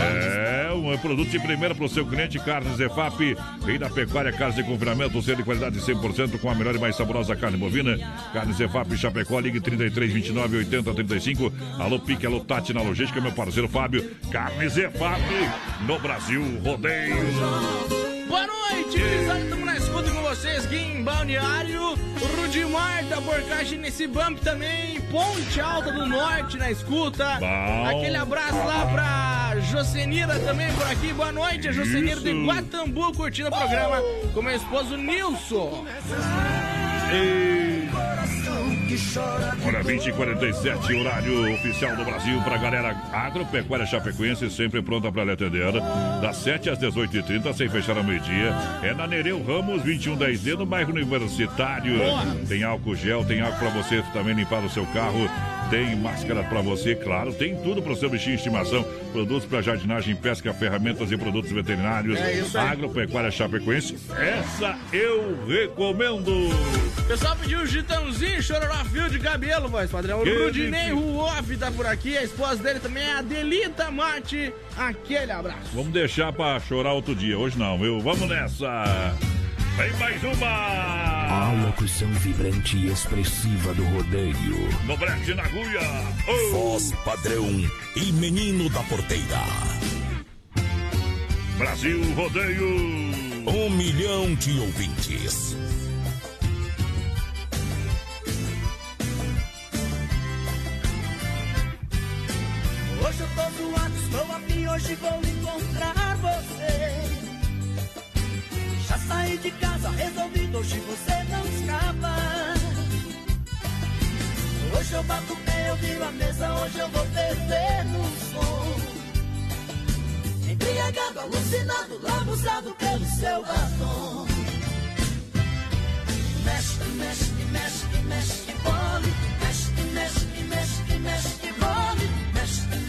É, um produto de primeira para o seu cliente, Carnes EFAP, rei da pecuária, carnes de confinamento, selo de qualidade 100% com a melhor e mais saborosa carne bovina. Carnes EFAP Chapecó, ligue 33 29 80 35. Alô, Pique, alô, Tati na logística, meu parceiro Fábio. Carnes EFAP no Brasil Rodeio. Boa noite, tamo na escuta com vocês aqui em Balneário. Rudimar tá por cá, nesse bump também. Ponte Alta do Norte na escuta. Bom. Aquele abraço lá pra Jocenira também por aqui. Boa noite, a Jocenira de Isso. Guatambu curtindo o programa com meu esposo Nilson. Hora 20 e 47, horário oficial do Brasil para galera agropecuária chapecoense, sempre pronta para lhe atender. Das 7 às 18h30, sem fechar ao meio-dia. É na Nereu Ramos, 2110D, no bairro Universitário. Tem álcool gel, tem álcool para você também limpar o seu carro. Tem máscara para você, claro. Tem tudo para o seu bichinho de estimação. Produtos para jardinagem, pesca, ferramentas e produtos veterinários. É isso aí. Agropecuária Chapecoense. Essa eu recomendo. O pessoal pediu o Gitãozinho, chororó fio de cabelo, voz padrão. O Que Rudinei. Ruoff tá por aqui, a esposa dele também é a Delita Mate. Aquele abraço. Vamos deixar pra chorar outro dia. Hoje não, viu? Vamos nessa! Vem mais uma! A locução vibrante e expressiva do rodeio. No brete na agulha! Oh! Voz padrão e menino da porteira. Brasil Rodeio! Um milhão de ouvintes. Hoje eu tô zoado, estou aqui, hoje vou encontrar você. Já saí de casa, resolvido, hoje você não escapa. Hoje eu bato o pé, eu viro a mesa, hoje eu vou perder no som. Embriagado, alucinado, lambuzado pelo seu batom. Mexe, mexe, mexe, mexe, bole. Mexe, mexe, mexe, mexe, bole. Mexe, mexe, mexe,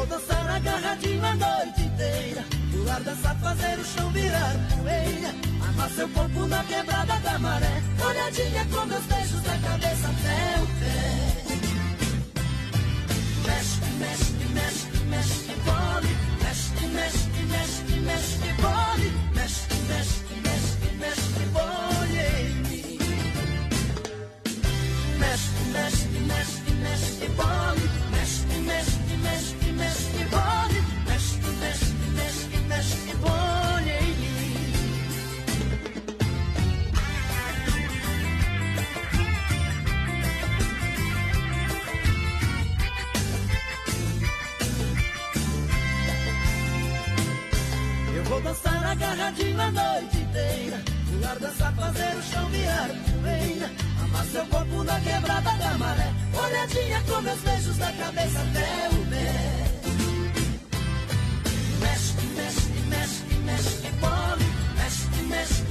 vou dançar agarradinho a noite inteira. Pular, dançar, fazer o chão virar poeira. Amar seu corpo na quebrada da maré. Olhadinha com meus beijos da cabeça até o pé. Mexe, mexe, mexe, mexe, bole. Mexe, mexe, mexe, mexe, bole. Mexe, mexe, mexe, mexe, bole em mim. Mexe, mexe, mexe, mexe, bole. Mexe, agarradinho a noite inteira. Pular, dançar, fazer o chão virar poeira. Amar seu corpo na quebrada da maré. Olhadinha com meus beijos da cabeça até o pé. Mexe, mexe, mexe, mexe, bole. Mexe, mexe, mexe,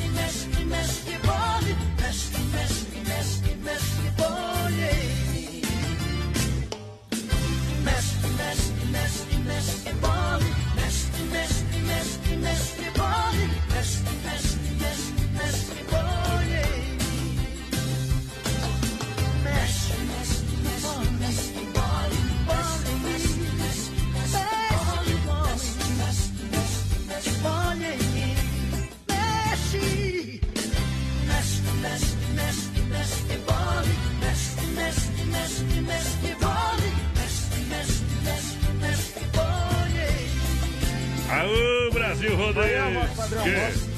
Brasil Rodeio! Que? voz.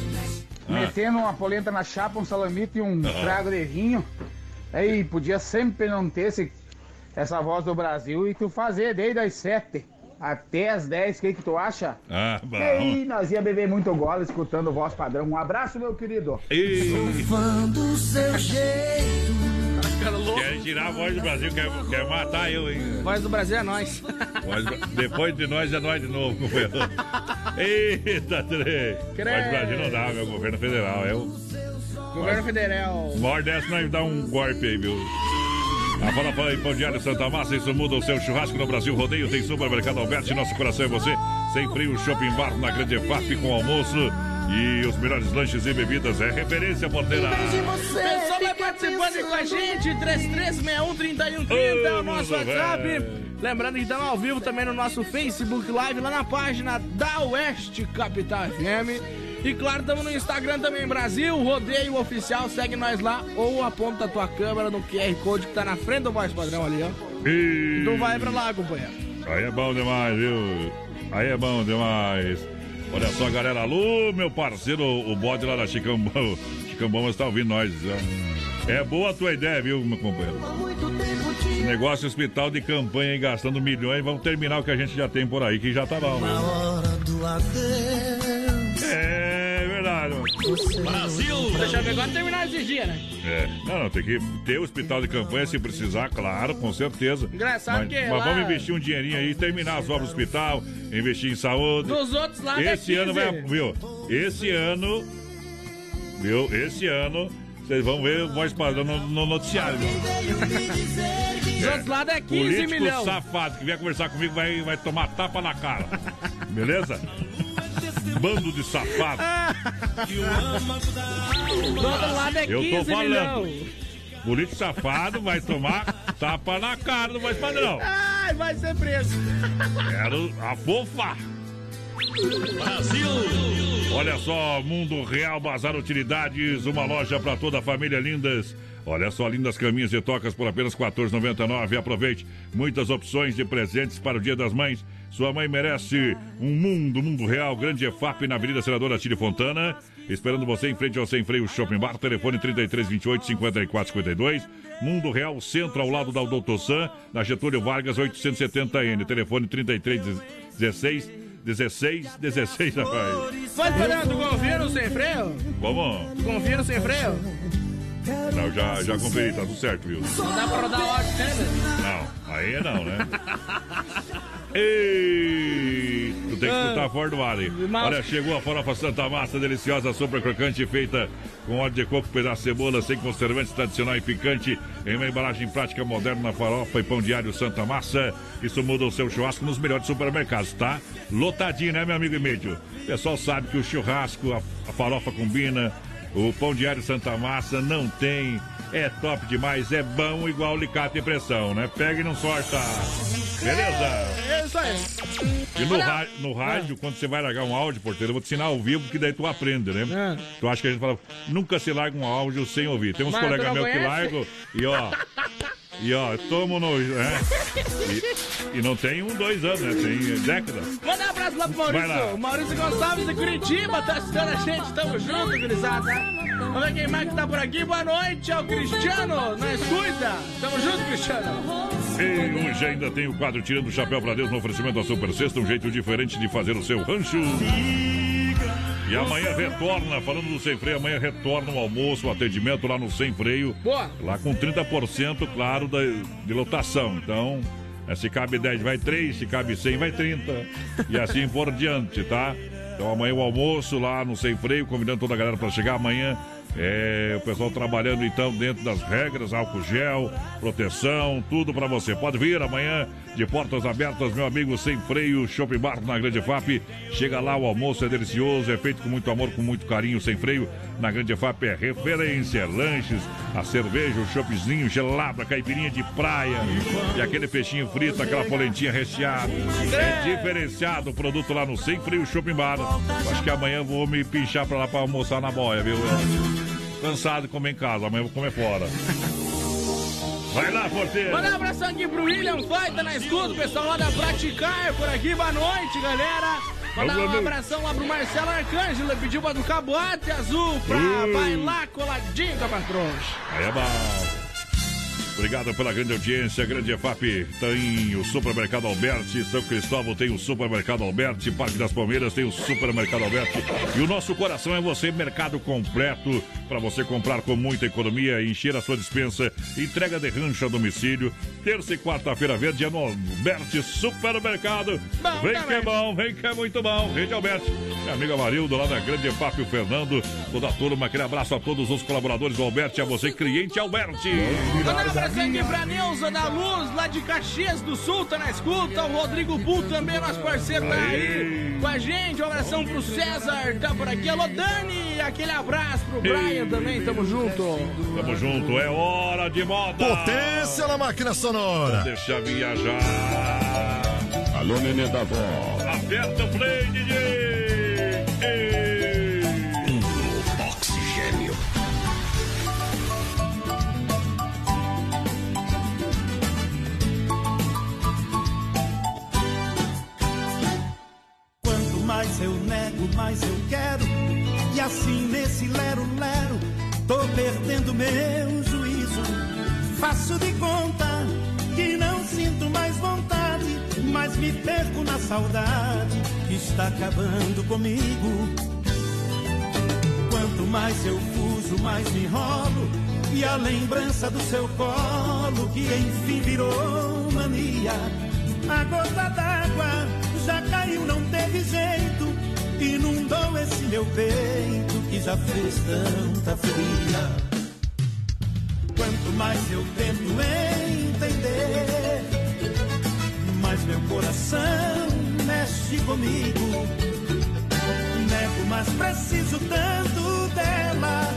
Ah. Metendo uma polenta na chapa, um salamito e um trago de vinho. Aí podia sempre não ter esse, essa voz do Brasil e tu fazer desde as sete até as dez, o que, que tu acha? Ah, bom. E aí, nós ia beber muito gola escutando voz padrão. Um abraço, meu querido. Sovando seu jeito. Quer tirar a voz do Brasil, quer, quer matar eu, hein? Voz do Brasil é nós. Voz depois de nós é nós de novo, companheiro. Eita, trem. Voz do Brasil não dá, meu governo federal. É o Governo Federal. maior dessa, nós dá um golpe aí, viu? A fala fala aí, Pão Diário Santa Massa, isso muda o seu churrasco no Brasil Rodeio. Tem supermercado Alberti, nosso coração é você. Sem frio, shopping bar na Grande FAP com almoço. E os melhores lanches e bebidas é referência porteira. Pessoal vai participando com a gente, 33613130 é o nosso WhatsApp. velho. Lembrando que estamos ao vivo também no nosso Facebook Live, lá na página da Oeste Capital FM. E claro, estamos no Instagram também, Brasil Rodeio Oficial. Segue nós lá ou aponta a tua câmera no QR Code que tá na frente do voz padrão ali, ó. E... Então vai pra lá, companheiro. Aí é bom demais, viu? Aí é bom demais. Olha só, galera. Alô, meu parceiro, o bode lá da Chicambão. Chicambão está ouvindo nós. É boa a tua ideia, viu, meu companheiro? Esse negócio hospital de campanha aí, gastando milhões, vamos terminar o que a gente já tem por aí, que já tá bom. Na hora do adeus. É. Brasil! Deixa eu ver agora terminar esses dias, né? É, não, não, tem que ter hospital de campanha se precisar, claro, com certeza. Engraçado mas, que Mas lá- vamos investir um dinheirinho aí, terminar as obras do hospital, investir em saúde. Dos outros lá Esse ano 15. vai, viu? Esse ano, viu? Esse ano, vocês vão ver o voz padrão no, no noticiário. viu? Os outros lá é 15 Político milhões. safado que vier conversar comigo vai, vai tomar tapa na cara. Beleza? Bando de safado. Do outro lado é 15 Eu tô falando. Político safado vai tomar tapa na cara do voz padrão. Ai, vai ser preso. Quero afofar. Brasil! Olha só, Mundo Real Bazar Utilidades, uma loja para toda a família lindas. Olha só, lindas caminhas e tocas por apenas R$ 14,99. Aproveite muitas opções de presentes para o Dia das Mães. Sua mãe merece um mundo, mundo real. Grande EFAP na Avenida Senadora Tire Fontana. Esperando você em frente ao Sem Freio Shopping Bar. Telefone 3328 5452. Mundo Real Centro, ao lado da Doutor Sam, na Getúlio Vargas 870N. Telefone 3316 16 16, rapaz. Vai parar, tu confia no sem freio? Vamos. Tu confia no sem freio? Não, já, já conferi, tá tudo certo, viu? Não dá pra rodar ótimo, né? Não, aí é não, né? Ei, tu tem que escutar fora do ar. Olha, chegou a farofa Santa Massa, deliciosa, sopa crocante, feita com óleo de coco, pedaço de cebola, sem conservantes, tradicional e picante, em uma embalagem prática moderna, farofa e pão diário Santa Massa. Isso muda o seu churrasco nos melhores supermercados, tá? Lotadinho, né, meu amigo Emílio? O pessoal sabe que o churrasco, a, a farofa combina, o pão diário Santa Massa não tem. É top demais, é bom igual alicate e pressão, né? Pega e não sorta. Beleza? É isso aí. E no, ra- no rádio, quando você vai largar um áudio, porteiro, eu vou te ensinar ao vivo, que daí tu aprende, né? Tu acha que a gente fala, nunca se larga um áudio sem ouvir. Tem uns Mas tu colegas não meus que conhece? largam e ó. E ó, tomo no. Né? E, e não tem um, dois anos, né? Tem décadas. Manda um abraço lá pro. Maurício. Maurício Gonçalves de Curitiba tá assistindo a gente. Tamo junto, gurizada. Vamos ver quem mais que tá por aqui. Boa noite ao Cristiano. Nós cuida. Tamo junto, Cristiano. E hoje ainda tem o quadro Tirando o Chapéu pra Deus no oferecimento da Super Sexta, um jeito diferente de fazer o seu rancho. E amanhã retorna, falando do Sem Freio, amanhã retorna o almoço, o atendimento lá no Sem Freio. Boa. Lá com 30%, claro, da, de lotação. Então, se cabe 10, vai 3, se cabe 100, vai 30. E assim por diante, tá? Então amanhã o almoço lá no Sem Freio, convidando toda a galera para chegar amanhã. É, o pessoal trabalhando então dentro das regras, álcool gel, proteção, tudo para você. Pode vir amanhã de portas abertas, meu amigo, sem freio, Shopping Bar na Grande FAP. Chega lá, o almoço é delicioso, é feito com muito amor, com muito carinho, sem freio. Na Grande FAP é referência, lanches, a cerveja, o choppzinho gelado, a caipirinha de praia e aquele peixinho frito, aquela polentinha recheada. É diferenciado o produto lá no Sem Freio Shopping Bar. Acho que amanhã vou me pinchar pra lá pra almoçar na boia, viu? Cansado de comer em casa, amanhã vou comer fora. Vai lá, porteiro. Manda um abração aqui pro William Faita na escuta, o pessoal lá da Praticar por aqui. Boa noite, galera. Mandar um abração lá pro Marcelo Arcângelo, pediu pra do Caboate Azul pra bailar coladinho com a patroa. Aí é bom. Obrigado pela grande audiência, grande EFAP. Tem o Supermercado Alberti, São Cristóvão tem o Supermercado Alberti, Parque das Palmeiras tem o Supermercado Alberti. E o nosso coração é você, mercado completo, para você comprar com muita economia encher a sua dispensa. Entrega de rancho a domicílio. Terça e quarta-feira verde é no Alberti Supermercado. vem que é bom, vem que é muito bom. Rede Alberti. Minha amiga Marildo lá da grande EFAP, o Fernando, toda a turma. Aquele abraço a todos os colaboradores do Alberti, a você, cliente Alberti. Aqui pra Neuza da Luz, lá de Caxias do Sul, tá na escuta. O Rodrigo Bull também, nosso parceiro, tá aí com a gente. Um abração pro César, tá por aqui. Alô, Dani, aquele abraço pro Brian também, tamo junto. Tamo junto, é hora de moda. Potência na máquina sonora. Deixa viajar. Alô, nenê da vó. Aperta o play, DJ. Ei. Mais eu quero. E assim nesse lero-lero, tô perdendo meu juízo. Faço de conta que não sinto mais vontade, mas me perco na saudade que está acabando comigo. Quanto mais eu fujo, mais me enrolo. E a lembrança do seu colo, que enfim virou mania. A gota d'água já caiu, não teve jeito. Esse meu peito que já fez tanta fria. Quanto mais eu tento entender, mais meu coração mexe comigo. Nego, mas preciso tanto dela.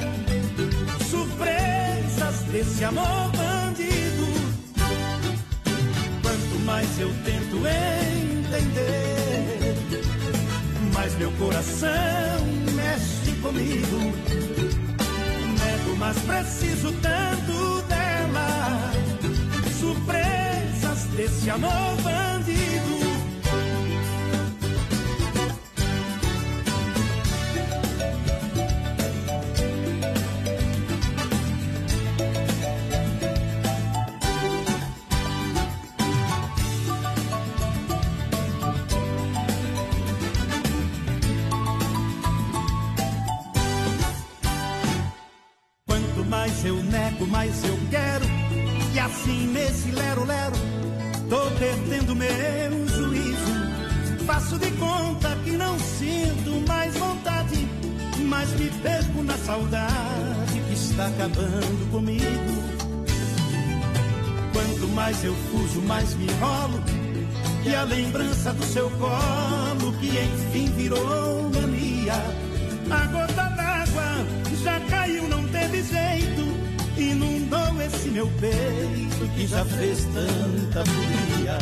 Surpresas desse amor bandido. Quanto mais eu tento entender, mais meu coração mexe comigo. Nego, mas preciso tanto dela. Surpresas desse amor bandido. Está acabando comigo. Quanto mais eu fujo, mais me enrolo. E a lembrança do seu colo, que enfim virou mania. A gota d'água já caiu, não teve jeito. Inundou esse meu peito que já fez tanta folia.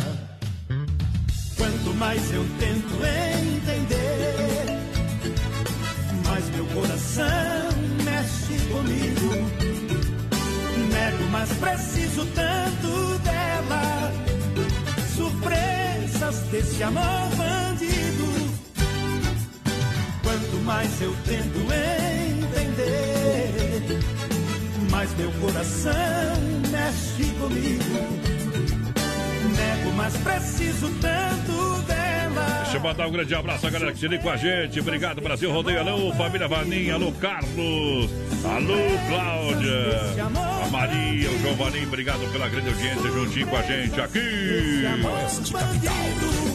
Quanto mais eu tento entender, mais meu coração comigo. Nego, mas preciso tanto dela. Surpresas desse amor bandido. Quanto mais eu tento entender, mais meu coração mexe comigo. Nego, mas preciso tanto dela. Deixa eu mandar um grande abraço à galera que se liga com a gente. Obrigado, Brasil Rodeio. Alô, família Vaninha. Alô, Carlos. Alô, Cláudia. A Maria, o Giovanni. Obrigado pela grande audiência juntinho com a gente aqui. A Rádio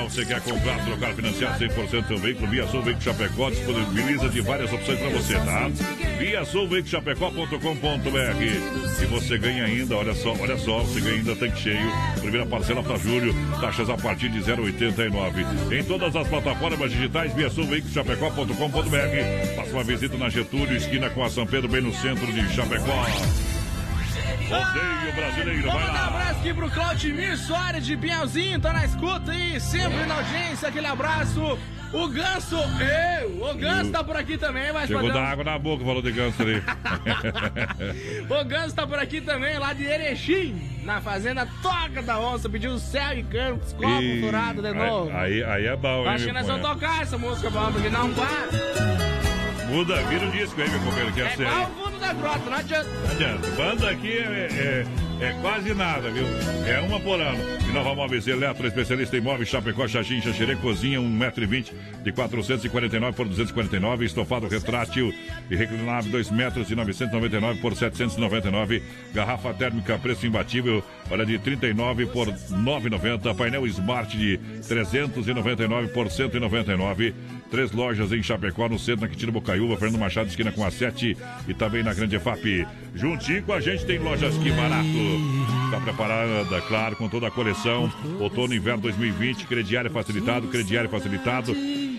só, você quer comprar, trocar, financiar 100% seu veículo, Via Sul Veículo Chapecó disponibiliza de várias opções para você, tá? Via Sul Chapecó.com.br E você ganha ainda, olha só, olha só, você ganha ainda tanque cheio, primeira parcela para julho, taxas a partir de 0,89. Em todas as plataformas digitais, Via Sul Veículo Chapecó.com.br Faça uma visita na Getúlio, esquina com a São Pedro, bem no centro de Chapecó. Rodeio brasileiro, vai mandar um lá. abraço aqui pro Claudimir Soares de Pinhalzinho, tá na escuta aí, sempre na audiência, aquele abraço. O Ganso, eu, o Ganso tá por aqui também, mas Chegou da água na boca, falou de ganso ali. O Ganso tá por aqui também, lá de Erechim, na fazenda Toca da Onça, pediu céu e campos, copo Ih, furado de novo. Aí, aí, aí é bom, hein? Acho que nós vamos tocar essa música, vamos, porque não para. Muda, vira o disco aí, meu companheiro, que é É sério. Da grota, não adianta. Não adianta. Banda aqui é, é- é quase nada, viu? É uma por ano. E Nova Móveis Eletro, especialista em móveis, Chapecó, Xaxim, Xaxerê, cozinha, 1,20m de 449 por 249, estofado retrátil e reclinável 2 metros de 999 por 799, garrafa térmica, preço imbatível, olha, de 39 por 9,90, painel Smart de 399 por 199, Três lojas em Chapecó, no centro, na Quintino Bocaiúva, Fernando Machado, esquina com a 7 e também na Grande EFAP. Juntinho com a gente tem lojas Que Barato. Está preparada, claro, com toda a coleção. Outono Inverno 2020, crediário facilitado, crediário facilitado.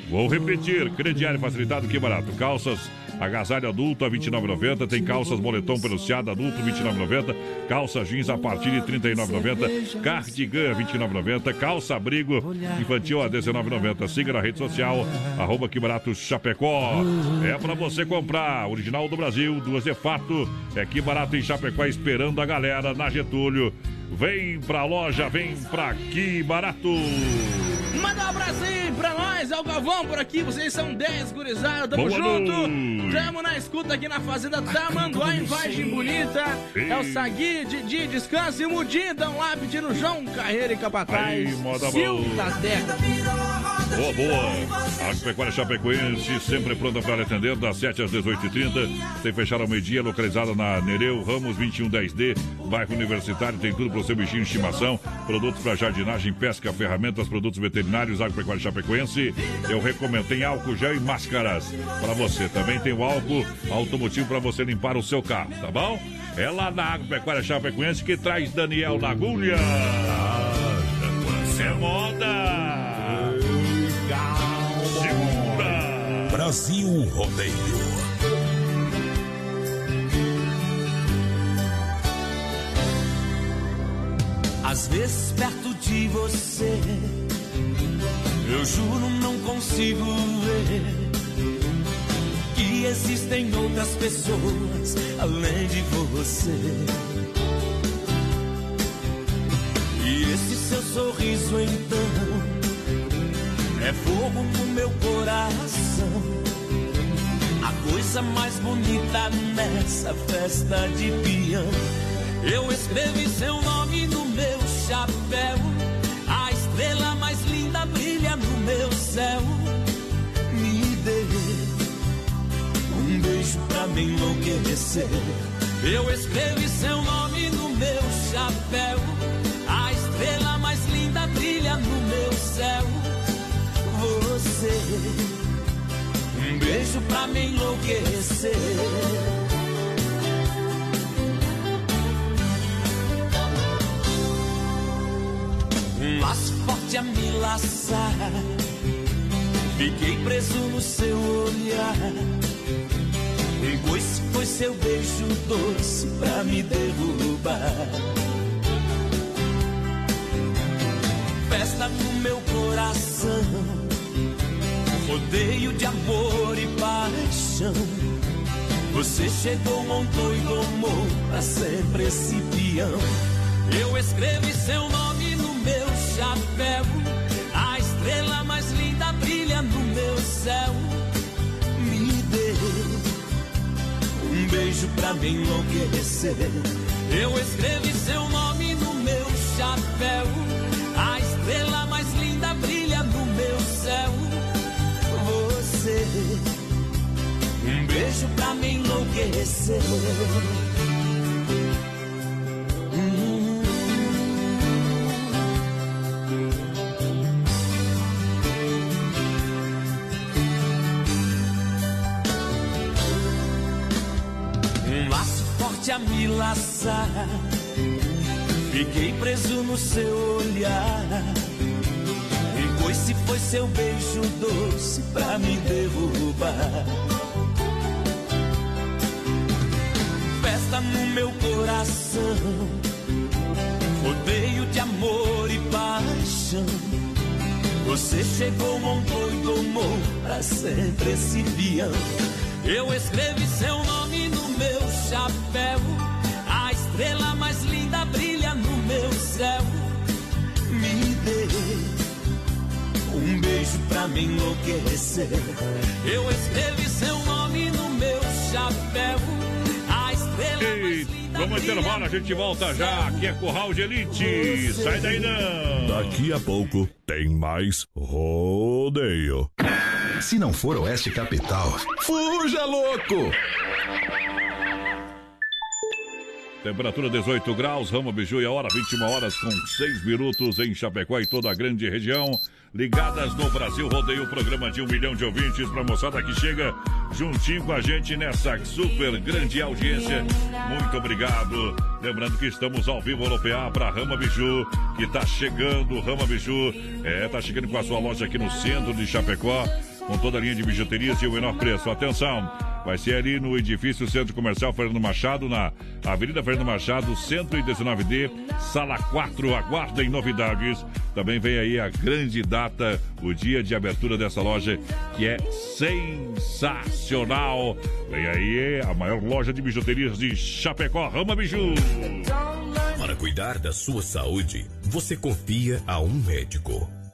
Vou repetir, crediário facilitado, Que Barato. Calças agasalho adulto a R$ 29,90. Tem calças moletom peluciado adulto R$ 29,90. Calça jeans a partir de R$ 39,90. Cardigan R$ 29,90. Calça abrigo infantil a R$ 19,90. Siga na rede social, arroba que barato Chapecó. É pra você comprar. Original do Brasil, duas de fato. É que barato em Chapecó esperando a galera na Getúlio. Vem pra loja, vem pra que barato. Manda um abraço aí pra nós, é o Galvão por aqui, vocês são 10 gurizadas, tamo Boa junto. noite. Tamo na escuta aqui na Fazenda Tamanduá, em Vargem Bonita. É o Sagui, Didi, Descanso e Mudinho, tão lá pedindo João Carreira e Capataz. Aí, moda Sil boa. Boa, boa. Agropecuária Chapecoense, sempre pronta para atender, das 7 às 18h30. Tem fechado ao meio-dia, localizada na Nereu Ramos 2110D, bairro Universitário. Tem tudo para o seu bichinho de estimação: produtos para jardinagem, pesca, ferramentas, produtos veterinários. Agropecuária Chapecoense, eu recomendo. Tem álcool gel e máscaras para você. Também tem o álcool automotivo para você limpar o seu carro, tá bom? É lá na Agropecuária Chapecoense que traz Daniel Lagulha. É moda! Brasil Rodeio. Às vezes perto de você, eu juro não consigo ver que existem outras pessoas além de você. E esse seu sorriso então é fogo no meu coração. A coisa mais bonita nessa festa de peão. Eu escrevi seu nome no meu chapéu. A estrela mais linda brilha no meu céu. Me dê um beijo pra me enlouquecer. Eu escrevi seu nome no meu chapéu. A estrela mais linda brilha no meu céu. Você, um beijo pra me enlouquecer. um laço forte a me laçar. Fiquei preso no seu olhar. Um coice foi seu beijo doce pra me derrubar. Festa no meu coração, rodeio de amor e paixão. Você chegou, montou e domou pra sempre esse peão. Eu escrevi seu nome no meu chapéu. A estrela mais linda brilha no meu céu. Me dê um beijo pra me enlouquecer. Eu escrevi seu nome beijo pra me enlouquecer. Um laço forte a me laçar. Fiquei preso no seu olhar. Um coice foi seu beijo doce pra me derrubar. No meu coração. Rodeio de amor e paixão. Você chegou, montou e tomou pra sempre esse peão. Eu escrevi seu nome no meu chapéu. A estrela mais linda brilha no meu céu. Me dê um beijo pra me enlouquecer. Eu escrevi seu nome no meu chapéu. Vamos intervalo, a gente volta já. Aqui é Curral de Elite. Sai daí não. Daqui a pouco tem mais rodeio. Se não for Oeste Capital, fuja louco! Temperatura 18 graus, Ramo Biju e a hora 21 horas com 6 minutos em Chapecó e toda a grande região. Ligadas no Brasil Rodeio, programa de um milhão de ouvintes pra moçada que chega juntinho com a gente nessa super grande audiência. Muito obrigado. Lembrando que estamos ao vivo no PA para Rama Biju, que tá chegando, Rama Biju. É, tá chegando com a sua loja aqui no centro de Chapecó, com toda a linha de bijuterias e o menor preço. Atenção! Vai ser ali no edifício Centro Comercial Fernando Machado, na Avenida Fernando Machado, 119D, sala 4. Aguardem novidades. Também vem aí a grande data, o dia de abertura dessa loja, que é sensacional. Vem aí a maior loja de bijuterias de Chapecó, Rama Biju. Para cuidar da sua saúde, você confia a um médico.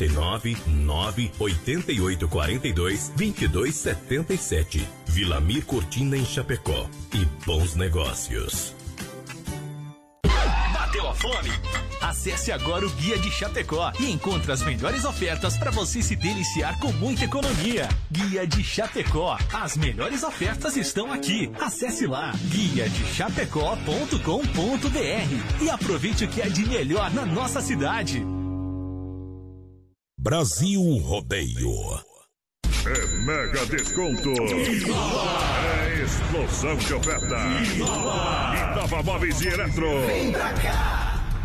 49 9 88 42 22 77. Vilamir Cortina em Chapecó. E bons negócios. Bateu a fome? Acesse agora o Guia de Chapecó e encontre as melhores ofertas para você se deliciar com muita economia. Guia de Chapecó. As melhores ofertas estão aqui. Acesse lá guia de e aproveite o que é de melhor na nossa cidade. Brasil Rodeio. É mega desconto. É explosão de oferta. Inova Móveis e Eletro. Vem pra cá.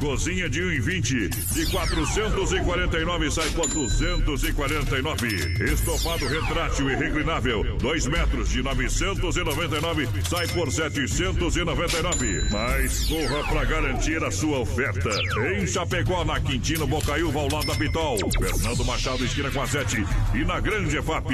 Cozinha de 1 em 20, de 449 sai por 249. Estofado retrátil e reclinável, 2 metros de 999 sai por 799. Mas corra para garantir a sua oferta. Em Chapecó, na Quintino Bocaiúva, ao lado da Pitol. Fernando Machado, esquina com a 7 e na Grande EFAP.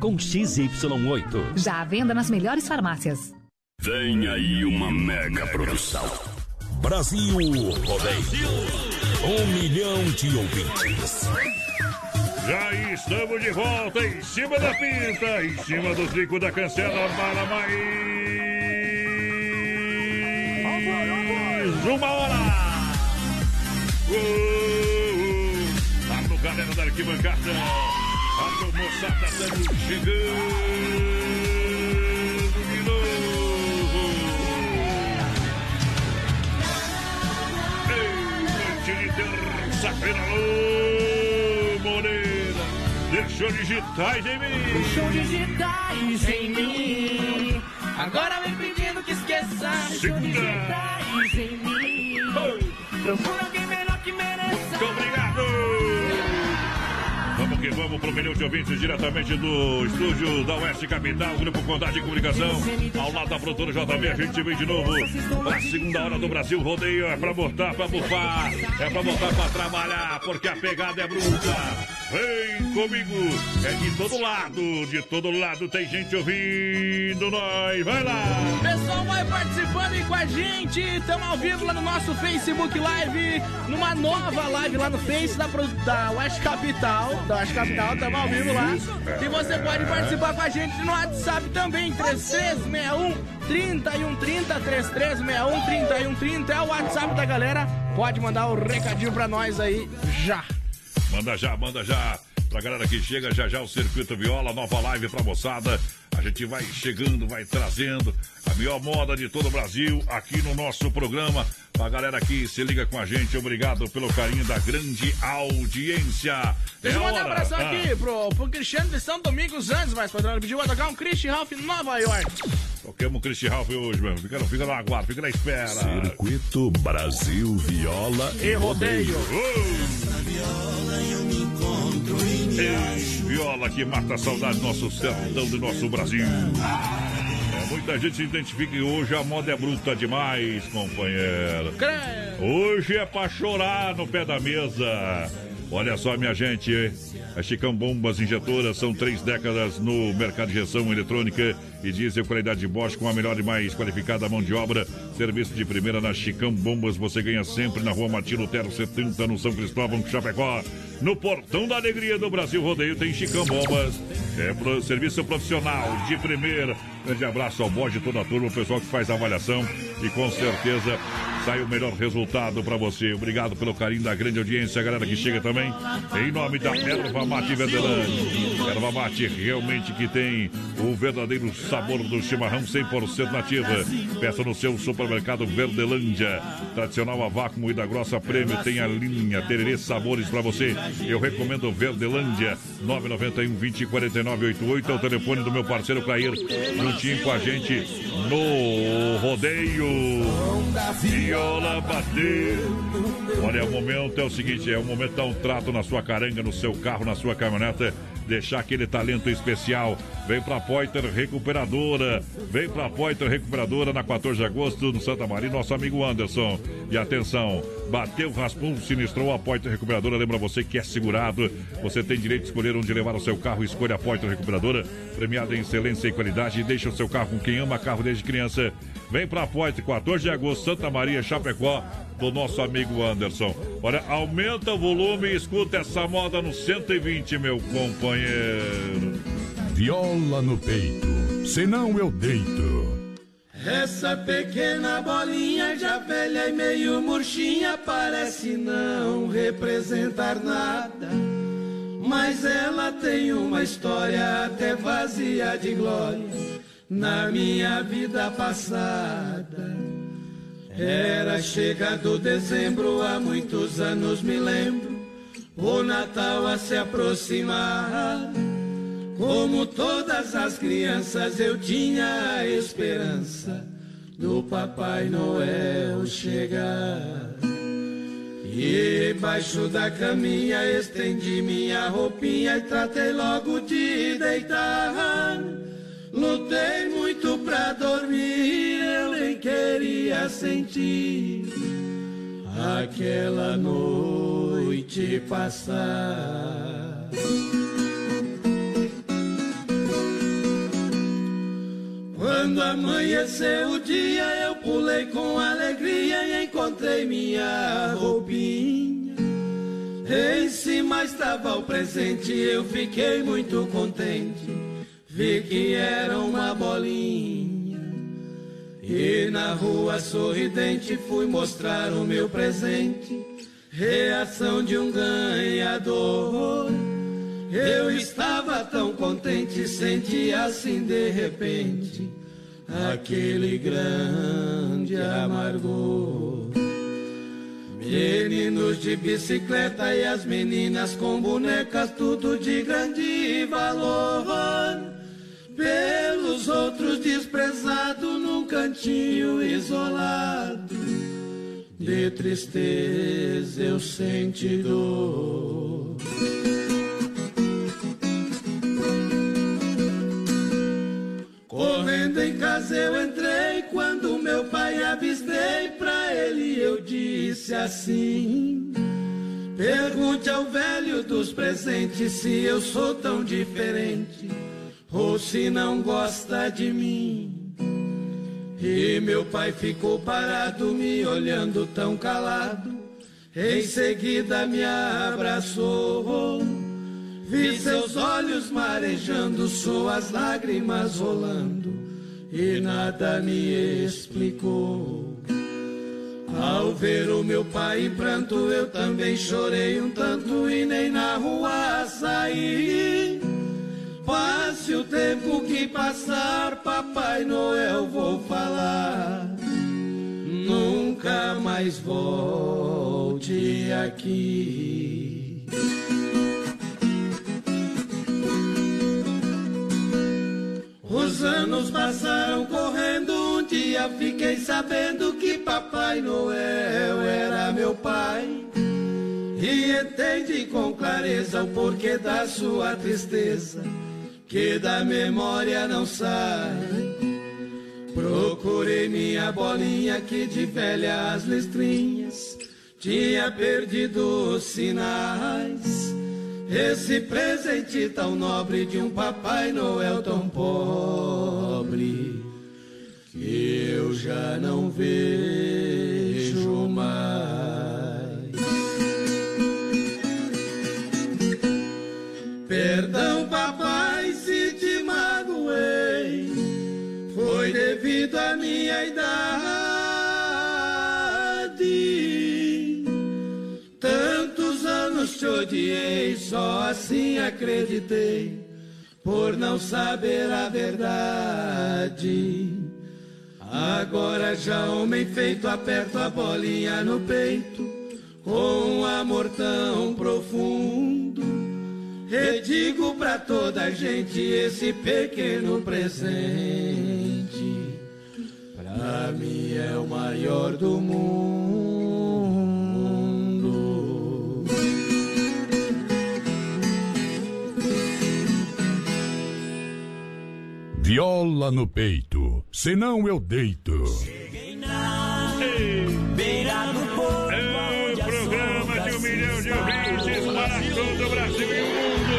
com XY8. Já à venda nas melhores farmácias. Vem aí uma mega produção. Brasil Rodeio. Um milhão de ouvintes. Já estamos de volta em cima da pinta, em cima do trico da cancela para mais uma hora. Uh, uh, Alô, galera da arquibancada. Alô, moçada, estamos chegando de novo. Ei, noite de terça-feira, alô, Moreira. Deixou digitais em mim. Deixou digitais em mim. Agora vem pedindo que esqueça. Deixou digitais em mim. Procura alguém melhor que mereça. Muito obrigado. Que vamos pro milhão de ouvintes diretamente do estúdio da Oeste Capital, Grupo Condade de Comunicação. Ao lado da produtora JB, a gente vem de novo pra segunda hora do Brasil Rodeio. É pra botar, pra bufar, é pra botar pra trabalhar, porque a pegada é bruta. Vem comigo, é de todo lado, de todo lado tem gente ouvindo nós. Vai lá! Pessoal, vai participando aí com a gente. Estamos ao vivo lá no nosso Facebook Live, numa nova live lá no Face da, da West Capital. Da West Capital, estamos ao vivo lá. E você pode participar com a gente no WhatsApp também, 3361 3130, 3361 3130 é o WhatsApp da galera. Pode mandar o recadinho pra nós aí já. Manda já, manda já. Pra galera que chega, já já o Circuito Viola, nova live pra moçada. A gente vai chegando, vai trazendo a melhor moda de todo o Brasil aqui no nosso programa. Pra galera que se liga com a gente, obrigado pelo carinho da grande audiência. Deixa eu É mandar um hora. abração Ah, aqui pro, pro Cristiano de São Domingos antes, mas padrão. Ele pediu pra tocar um Christian Ralph em Nova York. Toquemos o Christian Ralph hoje mesmo. Fica, fica no aguardo, fica na espera. Circuito Brasil Viola E rodeio. Ei, viola que mata a saudade do nosso sertão, do nosso Brasil. É, muita gente se identifica e hoje a moda é bruta demais, companheiro. Hoje é pra chorar no pé da mesa. Olha só, minha gente, a Chicão Bombas Injetoras são três décadas no mercado de injeção eletrônica e diesel qualidade de Bosch com a melhor e mais qualificada mão de obra. Serviço de primeira na Chicão Bombas, você ganha sempre na rua Matilo Terra 70, no São Cristóvão, Chapecó. No Portão da Alegria do Brasil Rodeio tem Chicão Bombas. É pro serviço profissional de primeira. Grande abraço ao bode de toda a turma, o pessoal que faz a avaliação e com certeza sai o melhor resultado para você. Obrigado pelo carinho da grande audiência, a galera que chega também. Em nome da Erva Mate Verdelândia. Erva Mate realmente que tem o verdadeiro sabor do chimarrão 100% nativa. Peça no seu supermercado Verdelândia. Tradicional a vácuo moída grossa prêmio tem a linha Tererê Sabores para você. Eu recomendo Verdelândia 991 20 49 88 é o telefone do meu parceiro Clair. Juntinho com a gente no rodeio. Viola bateu. Olha, o momento é o seguinte: é o momento de dar um trato na sua caranga, no seu carro, na sua caminhoneta. Deixar aquele talento especial. Vem pra Poiter Recuperadora. Vem pra Poiter Recuperadora na 14 de agosto, no Santa Maria, nosso amigo Anderson. E atenção, bateu, raspou, sinistrou a Poiter Recuperadora. Lembra você que é segurado. Você tem direito de escolher onde levar o seu carro. Escolha a Poiter Recuperadora, premiada em excelência e qualidade. Deixa o seu carro com quem ama carro desde criança. Vem pra Poiter, 14 de agosto, Santa Maria, Chapecó do nosso amigo Anderson. Olha, aumenta o volume e escuta essa moda no 120, meu companheiro. Viola no peito, senão eu deito. Essa pequena bolinha já velha e meio murchinha parece não representar nada. Mas ela tem uma história até vazia de glória na minha vida passada. Era chegado dezembro, há muitos anos me lembro, o Natal a se aproximar. Como todas as crianças, eu tinha a esperança do Papai Noel chegar. E embaixo da caminha estendi minha roupinha e tratei logo de deitar. Lutei muito pra dormir, eu nem queria sentir aquela noite passar. Quando amanheceu o dia, eu pulei com alegria e encontrei minha roupinha. Em cima estava o presente, eu fiquei muito contente. Que era uma bolinha. E na rua sorridente fui mostrar o meu presente. Reação de um ganhador. Eu estava tão contente, senti assim de repente aquele grande amargor. Meninos de bicicleta e as meninas com bonecas, tudo de grande valor. Pelos outros desprezado num cantinho isolado. De tristeza eu senti dor. Correndo em casa eu entrei quando meu pai avistei pra ele eu disse assim: Pergunte ao velho dos presentes se eu sou tão diferente ou se não gosta de mim. E meu pai ficou parado me olhando tão calado. Em seguida me abraçou. Vi seus olhos marejando, suas lágrimas rolando, e nada me explicou. Ao ver o meu pai em pranto, eu também chorei um tanto e nem na rua saí. Passe o tempo que passar, Papai Noel, vou falar. Nunca mais volte aqui. Os anos passaram correndo, um dia fiquei sabendo que Papai Noel era meu pai. E entendi com clareza o porquê da sua tristeza, que da memória não sai. Procurei minha bolinha que de velhas listrinhas tinha perdido os sinais. Esse presente tão nobre de um Papai Noel tão pobre que eu já não vejo mais. Perdão, papai, minha idade. Tantos anos te odiei, só assim acreditei, por não saber a verdade. Agora já homem feito, aperto a bolinha no peito, com um amor tão profundo. E digo pra toda a gente esse pequeno presente, pra mim é o maior do mundo. Viola no peito, senão eu deito. Beira do povo, É o programa de um milhão de ouvintes para todo o Brasil e o mundo.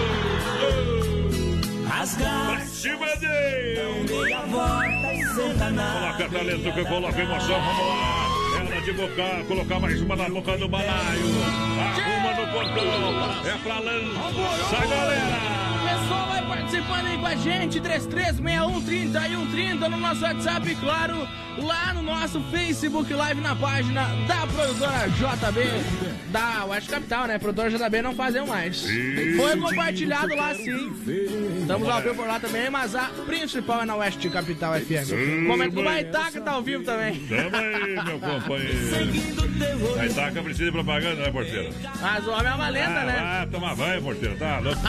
Rasgar. Pra cima dele. Coloca talento que coloca emoção, vamos lá. Hora de bocar, colocar mais uma na boca do balaio. Arruma no portão. É pra lançar, galera. Pessoal vai participando aí com a gente, 33613130 no nosso WhatsApp e claro, lá no nosso Facebook Live na página da produtora JB, da West Capital, né? Produtora JB não fazem mais. Foi compartilhado lá sim. Estamos ao vivo por lá também, mas a principal é na West Capital FM. Comenta do Baitaca tá ao vivo também. Tamo aí, meu companheiro. A Itaca precisa de propaganda, né, porteira? Mas o homem é uma lenda, ah, né? Ah, toma banho, porteira, tá louco?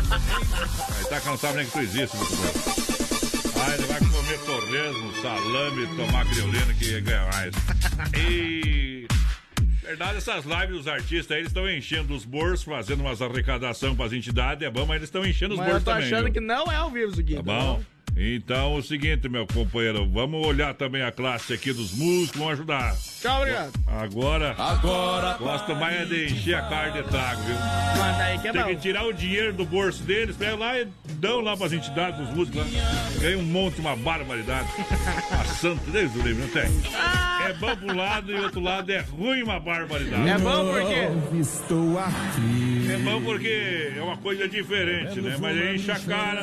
A Itaca não sabe nem que tu existe, meu companheiro. Ah, ele vai comer torresmo, salame, tomar criolina que ganha mais. E... Verdade, essas lives dos artistas aí, eles estão enchendo os bolsos, fazendo umas arrecadação para as entidades, é bom, mas eles estão enchendo os Mas eu bolsos tô também. achando viu? que não é ao vivo isso aqui. Tá bom? Então, o seguinte, meu companheiro, vamos olhar também a classe aqui dos músicos, vamos ajudar. Tchau, obrigado. Agora, Agora, gosto mais é de encher a cara de trago, viu? Manda aí que é Tem bom. que tirar o dinheiro do bolso deles, pegam lá e dão lá pras entidades, pros músicos lá. Ganha um monte, uma barbaridade. a santo, Deus do livro, não tem. É bom pra um lado e outro lado é ruim uma barbaridade. É bom porque Estou aqui. É bom porque é uma coisa diferente, né? Mas aí enche a cara,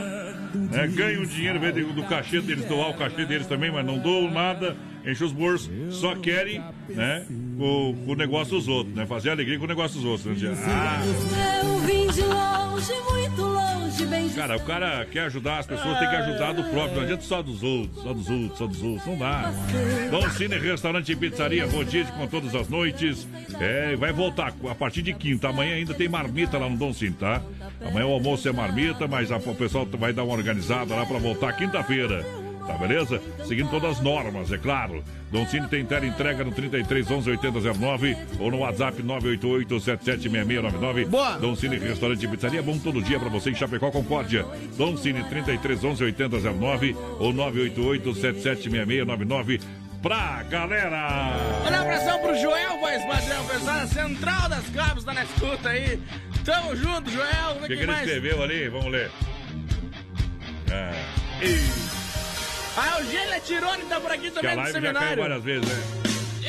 né? ganha o dinheiro, do cachê deles, doar o cachê deles também, mas não dou nada. Enchem os bolsos, só querem, né, o, o negócio dos outros, né? Fazer alegria com o negócio dos outros. Né? Ah, Eu vim de longe, muito longe, bem cara, o cara quer ajudar as pessoas, tem que ajudar do próprio, não adianta só dos outros, só dos outros, só dos outros, não dá. Dom Cine Restaurante e Pizzaria Rodízio com todas as noites. É, vai voltar a partir de quinta. Amanhã ainda tem marmita lá no Dom Cine, tá? Amanhã o almoço é marmita, mas a- o pessoal vai dar uma organizada lá pra voltar quinta-feira. Tá beleza? Seguindo todas as normas, é claro. Dom Cine tem tela entrega no 33 11 8009 ou no WhatsApp 988 776699. Boa! Dom Cine Restaurante e Pizzaria, bom todo dia pra você em Chapecó, Concórdia. Dom Cine 33 11 8009 ou 988 776699 pra galera. Um abração pro Joel, voz padrão, pessoal da Central das Cabos, tá na escuta aí. Tamo junto, Joel. Vamos O que, que quem ele mais. escreveu ali? Vamos ler. Ah, e- A Eugênia Tirone tá por aqui também do caiu seminário. várias vezes, né?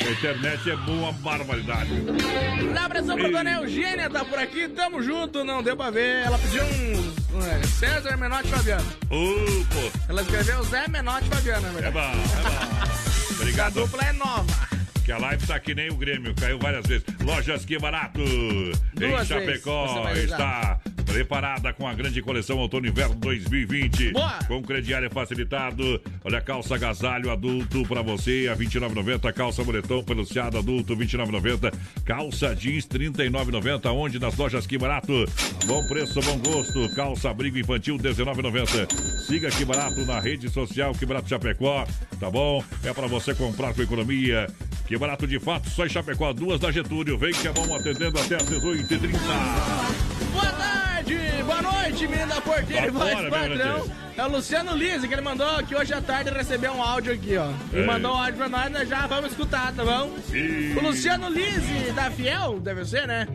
A internet é boa barbaridade. Um abração pra dona Eugênia, tá por aqui, tamo junto, não deu pra ver. Ela pediu um, é, César Menotti Fabiano. Ô, pô. Ela escreveu Zé Menotti Fabiano, né? É bom, é bom. A Obrigado. dupla é nova. Que a live tá que nem o Grêmio, caiu várias vezes. Lojas Que Barato, em Duas vezes, Chapecó, está preparada com a grande coleção Outono Inverno 2020. Boa. Com crediário facilitado. Olha, calça agasalho adulto pra você a 29,90. Calça moletom peluciado adulto 29,90. Calça jeans 39,90. Onde? Nas lojas Que Barato. Bom preço, bom gosto. Calça abrigo infantil 19,90. Siga Que Barato na rede social Que Barato Chapecó. Tá bom? É pra você comprar com economia. Que barato de fato, só em Chapecó, duas da Getúlio. Vem que é bom atendendo até às 18h30. Boa tarde, boa noite, menino da porteira e voz padrão. É o Luciano Lise, que ele mandou que hoje à tarde recebeu um áudio aqui, ó. E É. mandou um áudio pra nós, nós já vamos escutar, tá bom? Sim. O Luciano Lise, da Fiel, deve ser, né?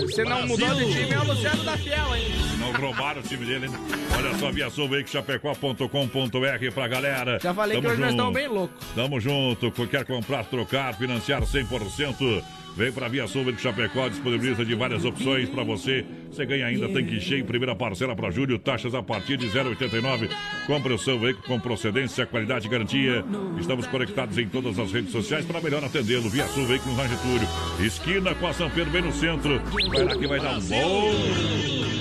Você não mudou de time, é o Luciano da Fiel, hein? Não roubaram o time dele, hein? Olha só, via chapecó.com.br pra galera. Já falei que Tamo hoje nós estamos junto. bem loucos. Tamo junto. Quer comprar, trocar, financiar 100%. Vem pra Via Sul de Chapecó, disponibiliza de várias opções pra você. Você ganha ainda tanque cheio, primeira parcela pra julho, taxas a partir de 0,89. Compre o seu veículo com procedência, qualidade e garantia. Estamos conectados em todas as redes sociais para melhor atendê-lo. Via Sul Veículos na Getúlio. Esquina com a São Pedro, bem no centro. Vai lá que vai dar um bom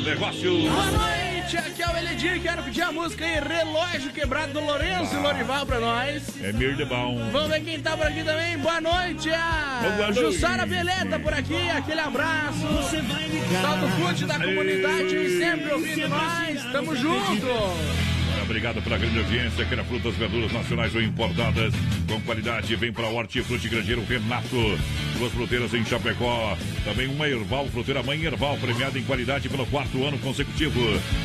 negócio. Noite, aqui é o Eledir, quero pedir a música aí, Relógio Quebrado do Lourenço e Lorival pra nós. É Mir de Bom. Vamos ver quem tá por aqui também. Boa noite, a. Jussara Beleta por aqui, aquele abraço. Saldo Fute da comunidade, sempre ouvindo nós. Tamo junto. Obrigado pela grande audiência. Queira frutas, verduras nacionais ou importadas com qualidade. Vem para o Hortifruti Grangeiro Renato. Duas fruteiras em Chapecó. Também uma Erval, fruteira Mãe Erval, premiada em qualidade pelo quarto ano consecutivo.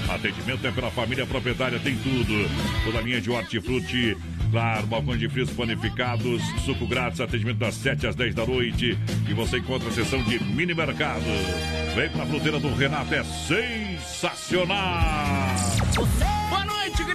Atendimento é pela família proprietária, tem tudo. Toda a linha de Hortifruti. Claro, balcões de frios panificados, suco grátis, atendimento das 7 às 10 da noite. E você encontra a seção de mini mercado. Vem pra fruteira do Renato, é sensacional! Noite,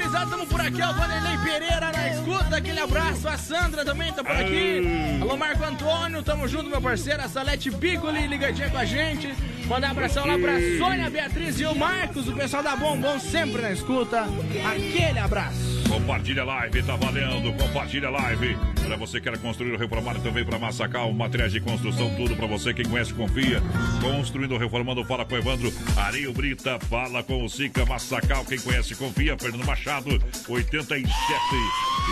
gurizada. Estamos por aqui, ó. Vanderlei Pereira na escuta. Aquele abraço. A Sandra também tá por aqui. Alô, Marco Antônio. Tamo junto, meu parceiro. A Salete Piccoli ligadinha com a gente. Mandar um abração lá pra Sônia Beatriz e o Marcos, o pessoal da Bombom, sempre na escuta. Aquele abraço. Compartilha a live, tá valendo. Compartilha a live. Para você que quer construir ou reformar, também para Massacal, materiais de construção, tudo para você. Quem conhece, confia. Construindo ou reformando, fala com o Evandro. Areio Brita, fala com o Sica Massacal. Quem conhece, confia. Fernando Machado, 87.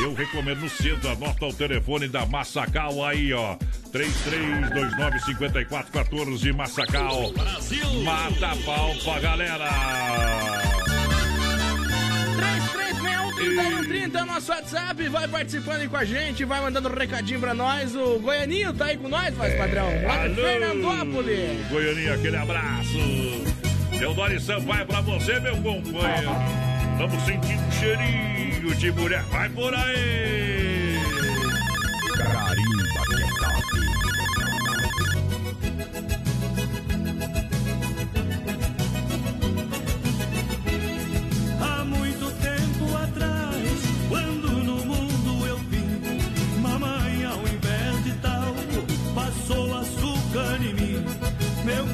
Eu recomendo no centro. Anota o telefone da Massacal aí, ó. 33295414 Massacal. Mata a pau pra galera. 3361 é o nosso WhatsApp, vai participando aí com a gente, vai mandando um recadinho pra nós. O Goianinho tá aí com nós, mais padrão. Lá de Fernandópolis. Goianinha, aquele abraço. Teodoro Sampaio pra você, meu companheiro. Estamos sentindo um cheirinho de mulher. Vai por aí.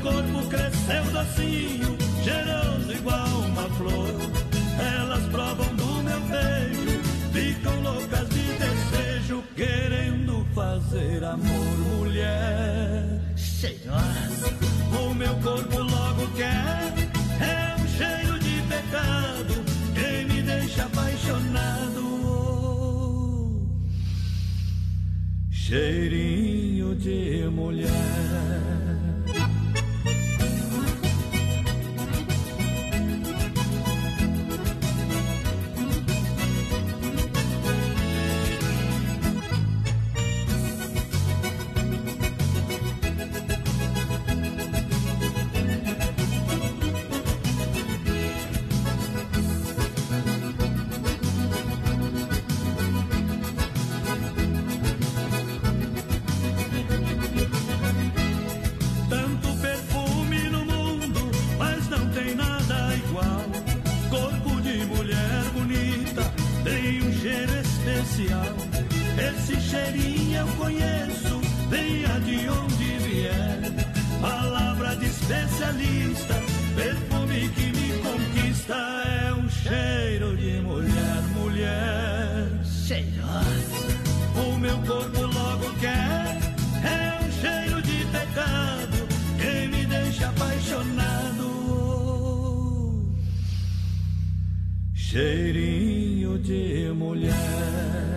Corpo cresceu docinho, cheiroso igual uma flor. Elas provam do meu beijo, ficam loucas de desejo. amor, mulher. Cheirosa. O meu corpo logo quer. É um cheiro de pecado. Quem me deixa apaixonado. Cheirinho de mulher. Especial. Esse cheirinho eu conheço, venha de onde vier. Palavra de especialista, perfume que me conquista. É um cheiro de mulher, mulher. Cheirosa. O meu corpo logo quer. É um cheiro de pecado que me deixa apaixonado. Cheirinho de mulher.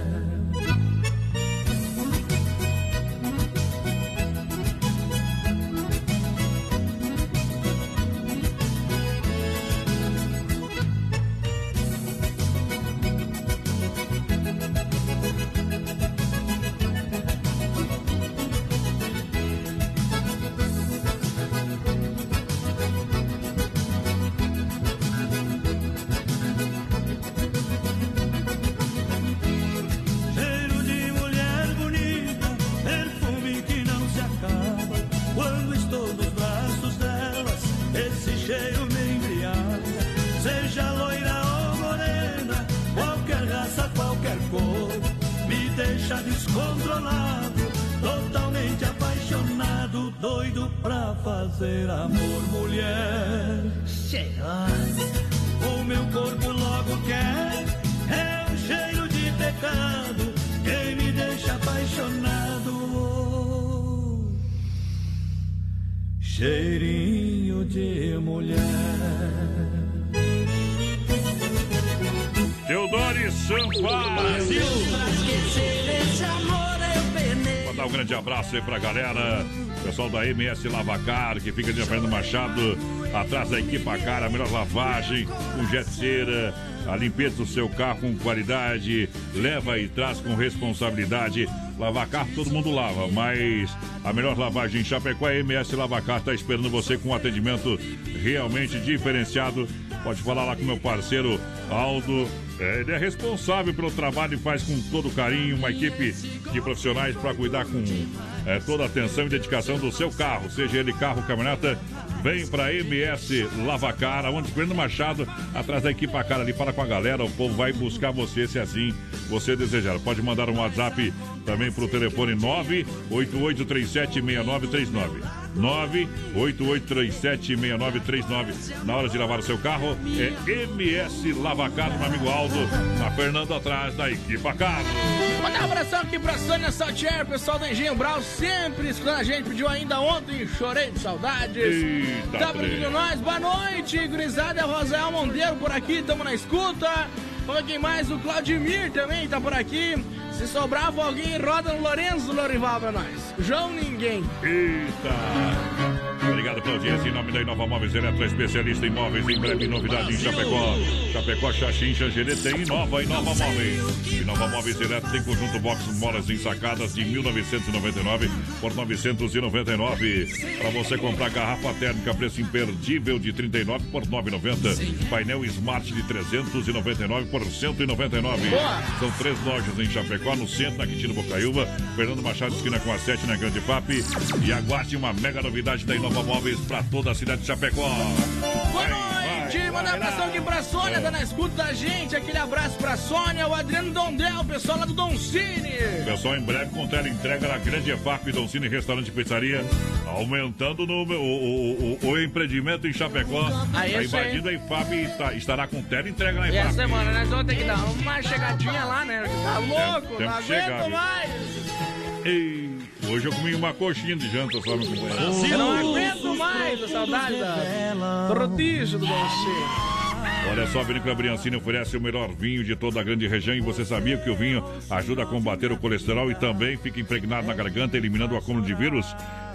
Abraço aí pra galera. Pessoal da MS Lavacar, que fica de Fernando Machado, atrás da equipa cara, a melhor lavagem, com jet cera, a limpeza do seu carro com qualidade, leva e traz com responsabilidade. Lavar carro todo mundo lava, mas a melhor lavagem em Chapecó é MS Lavacar, tá esperando você com um atendimento realmente diferenciado. Pode falar lá com meu parceiro Aldo. É, ele é responsável pelo trabalho e faz com todo carinho uma equipe de profissionais para cuidar com é, toda a atenção e dedicação do seu carro, seja ele carro, caminhoneta. Vem para MS Lavacar, onde Fernando Machado, atrás da equipe cara ali, fala com a galera, o povo vai buscar você se assim você desejar. Pode mandar um WhatsApp também para o telefone 988376939. 988376939. Na hora de lavar o seu carro, é MS Lavacar, meu amigo Aldo, na Fernando atrás da equipe Carro. Mandar um abração aqui pra Sônia Saltier, pessoal do Engenho Brau, sempre escutando a gente, pediu ainda ontem, chorei de saudades. Eita, tá pedindo nós, boa noite, gurizada, é Rosael Monteiro por aqui, tamo na escuta. Vamos quem mais, o Claudimir também tá por aqui. Se sobrava alguém, roda no Lourenço Lorival pra nós. João Ninguém. Eita! Obrigado pela audiência. Em nome da Inova Móveis Eletro, especialista em móveis. Em breve, novidade em Chapecó. Chapecó, Xaxim, Xangerê tem Inova, Inova Móveis. Inova Móveis Eletro tem conjunto box molas ensacadas de 1999 por 999. Para você comprar garrafa térmica, preço imperdível de 39 por 9,90. Painel Smart de 399 por 199. Boa. São três lojas em Chapecó, no centro, na Quintino Bocaiúva, Fernando Machado, esquina com a 7, na Grande FAP. E aguarde uma mega novidade da Inova Móveis para toda a cidade de Chapecó. Boa manda um abração aqui pra Sônia, tá na escuta da gente. Aquele abraço pra Sônia, o Adriano Dondel, o pessoal lá do Don Cine. Pessoal, em breve com tela entrega na Grande EFAP, Dom Cine Restaurante e Pizzaria, aumentando no, o, o, o, o empreendimento em Chapecó. Aí, esse aí. invadindo a EFAP tá- estará com tela entrega na E essa EFAP. semana nós vamos ter que dar uma chegadinha lá, né? Tá louco, tem não que chegar, aguento viu? mais. Eita. Hoje eu comi uma coxinha de janta só, meu companheiro. Eu não aguento mais a saudade da, do rodízio do você. Olha só, a Vinícola Briancini oferece o melhor vinho de toda a grande região e você sabia que o vinho ajuda a combater o colesterol e também fica impregnado na garganta, eliminando o acúmulo de vírus?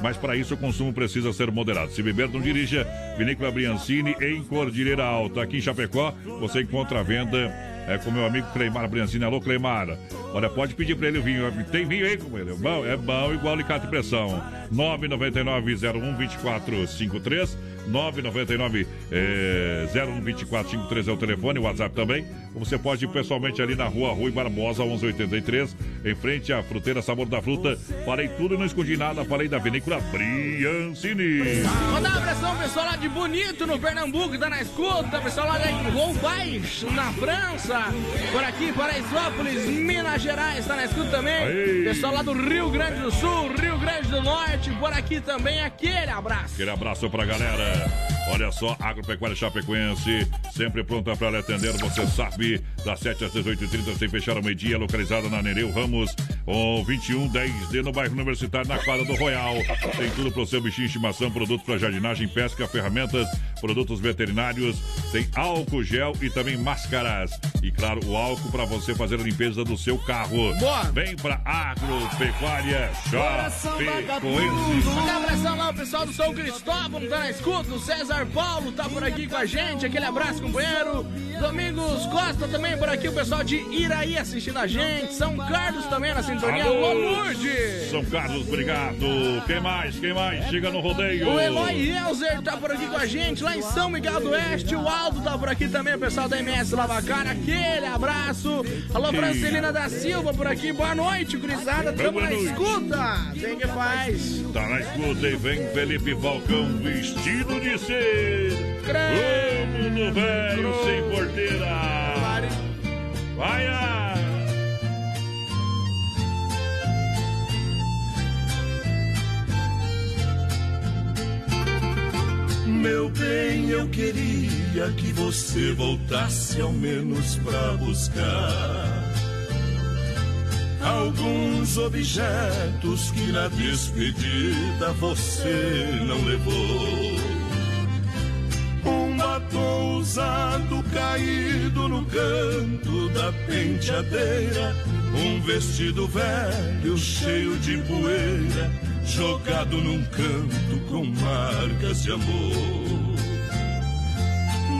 Mas para isso o consumo precisa ser moderado. Se beber, não dirija. Vinícola Briancini em Cordilheira Alta. Aqui em Chapecó, você encontra a venda é, com meu amigo Cleimar Briancini. Alô, Cleimar. Olha, pode pedir para ele o vinho. Tem vinho aí com ele? É bom, é bom igual alicate de pressão. 999-01-2453. 999 é, 012453 é o telefone, o WhatsApp também. Você pode ir pessoalmente ali na rua Rui Barbosa, 1183, em frente à fruteira Sabor da Fruta. Falei tudo e não escondi nada, falei da vinícola Briancini. Mandar um abração pessoal lá de Bonito, no Pernambuco, tá na escuta. Pessoal lá de Rouvais, na França. Por aqui, Paraisópolis, Minas Gerais, tá na escuta também. Pessoal lá do Rio Grande do Sul, Rio Grande do Norte, por aqui também, aquele abraço. Aquele abraço pra galera. Olha só, Agropecuária Chapecoense, sempre pronta para lhe atender, você sabe, das 7 às 18h30, sem fechar ao meio-dia, localizada na Nereu Ramos, o 2110D, no bairro Universitário, na quadra do Royal. Tem tudo para o seu bichinho de estimação, produtos para jardinagem, pesca, ferramentas, produtos veterinários, tem álcool gel e também máscaras. E claro, o álcool para você fazer a limpeza do seu carro. Boa. Vem para Agropecuária Chapecoense. Um abração lá, o pessoal do São Cristóvão tá na escuta. O César Paulo tá por aqui com a gente. Aquele abraço, companheiro. Domingos Costa também por aqui. O pessoal de Iraí assistindo a gente. São Carlos também na sintonia. Alô, Lourdes. São Carlos, obrigado. Quem mais? Quem mais? Chega no rodeio. O Eloy Elzer tá por aqui com a gente, lá em São Miguel do Oeste. O Aldo tá por aqui também, o pessoal da MS Lavacara. Aquele abraço. Alô, Francelina da Silva por aqui. Boa noite, gurizada. Tamo na escuta. Tem que faz. Tá na escuta e vem Felipe Falcão vestido de ser. Vamos no velho sem porteira. Vai! ah. Meu bem, eu queria que você voltasse ao menos pra buscar alguns objetos que na despedida você não levou. Um batom usado caído no canto da penteadeira, um vestido velho cheio de poeira, jogado num canto com marcas de amor.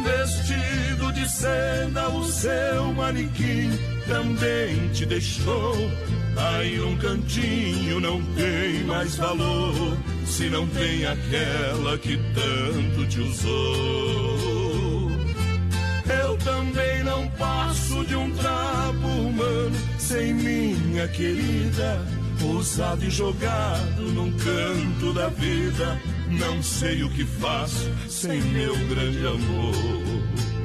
Vestido de seda, o seu manequim também te deixou. Aí num cantinho não tem mais valor, se não tem aquela que tanto te usou. Eu também não passo de um trapo humano sem minha querida. Usado e jogado num canto da vida. Não sei o que faço sem meu grande amor.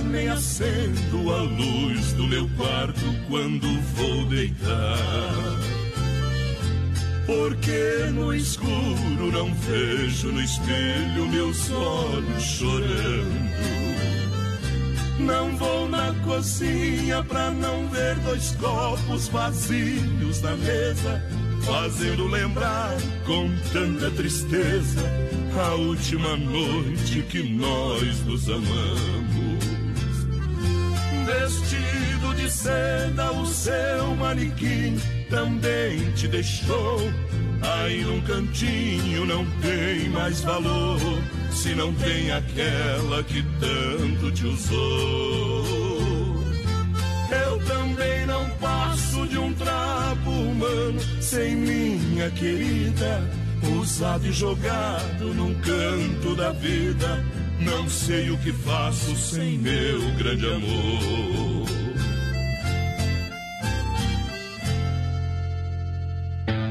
Nem acendo a luz do meu quarto quando vou deitar. Porque no escuro não vejo no espelho meus olhos chorando. Não vou na cozinha pra não ver dois copos vazios na mesa, fazendo lembrar com tanta tristeza a última noite que nós nos amamos. Vestido de seda, o seu manequim também te deixou. Aí num cantinho não tem mais valor, se não tem aquela que tanto te usou. Eu também não passo de um trapo humano sem minha querida, usado e jogado num canto da vida. Não sei o que faço sem meu grande amor.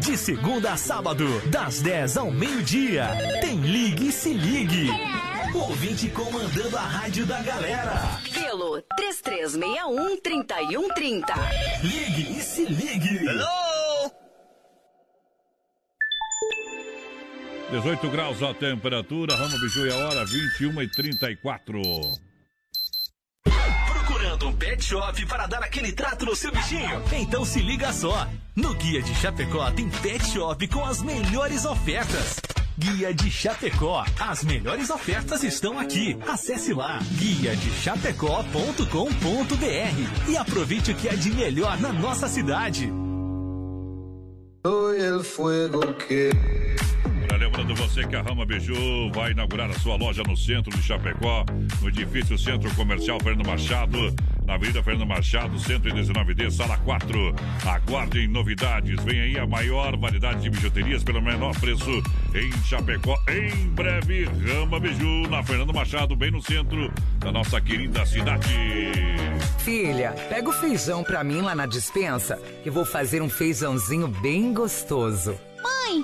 De segunda a sábado, das 10 ao meio-dia, tem Ligue e Se Ligue. Ouvinte comandando a rádio da galera. pelo 3361-3130. Ligue e se ligue. Hello! 18 graus a temperatura, Rama Biju e a hora 21 e 34. Procurando um pet shop para dar aquele trato no seu bichinho? Então se liga só. No Guia de Chapecó tem pet shop com as melhores ofertas. Guia de Chapecó. As melhores ofertas estão aqui. Acesse lá guia de chapecó.com.br e aproveite o que é de melhor na nossa cidade. Olha, Lembrando você que a Rama Biju vai inaugurar a sua loja no centro de Chapecó, no edifício Centro Comercial Fernando Machado, na Avenida Fernando Machado, 119D, sala 4. Aguardem novidades. Vem aí a maior variedade de bijuterias pelo menor preço em Chapecó. Em breve, Rama Biju, na Fernando Machado, bem no centro da nossa querida cidade. Filha, pega o feijão pra mim lá na dispensa, que vou fazer um feijãozinho bem gostoso. Mãe,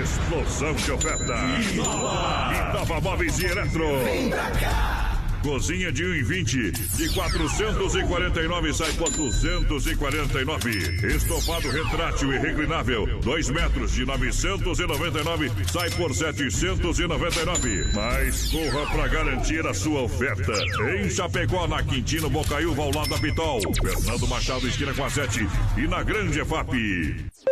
explosão de oferta. Inova Móveis e Eletro. Cozinha de 1,20 de 449 sai por 249. Estofado retrátil e reclinável, 2 metros de 999 sai por 799. Mas corra para garantir a sua oferta. Em Chapecó, na Quintino Bocaiúva, ao lado da Pitol. Fernando Machado, esquina com a 7 e na Grande EFAP.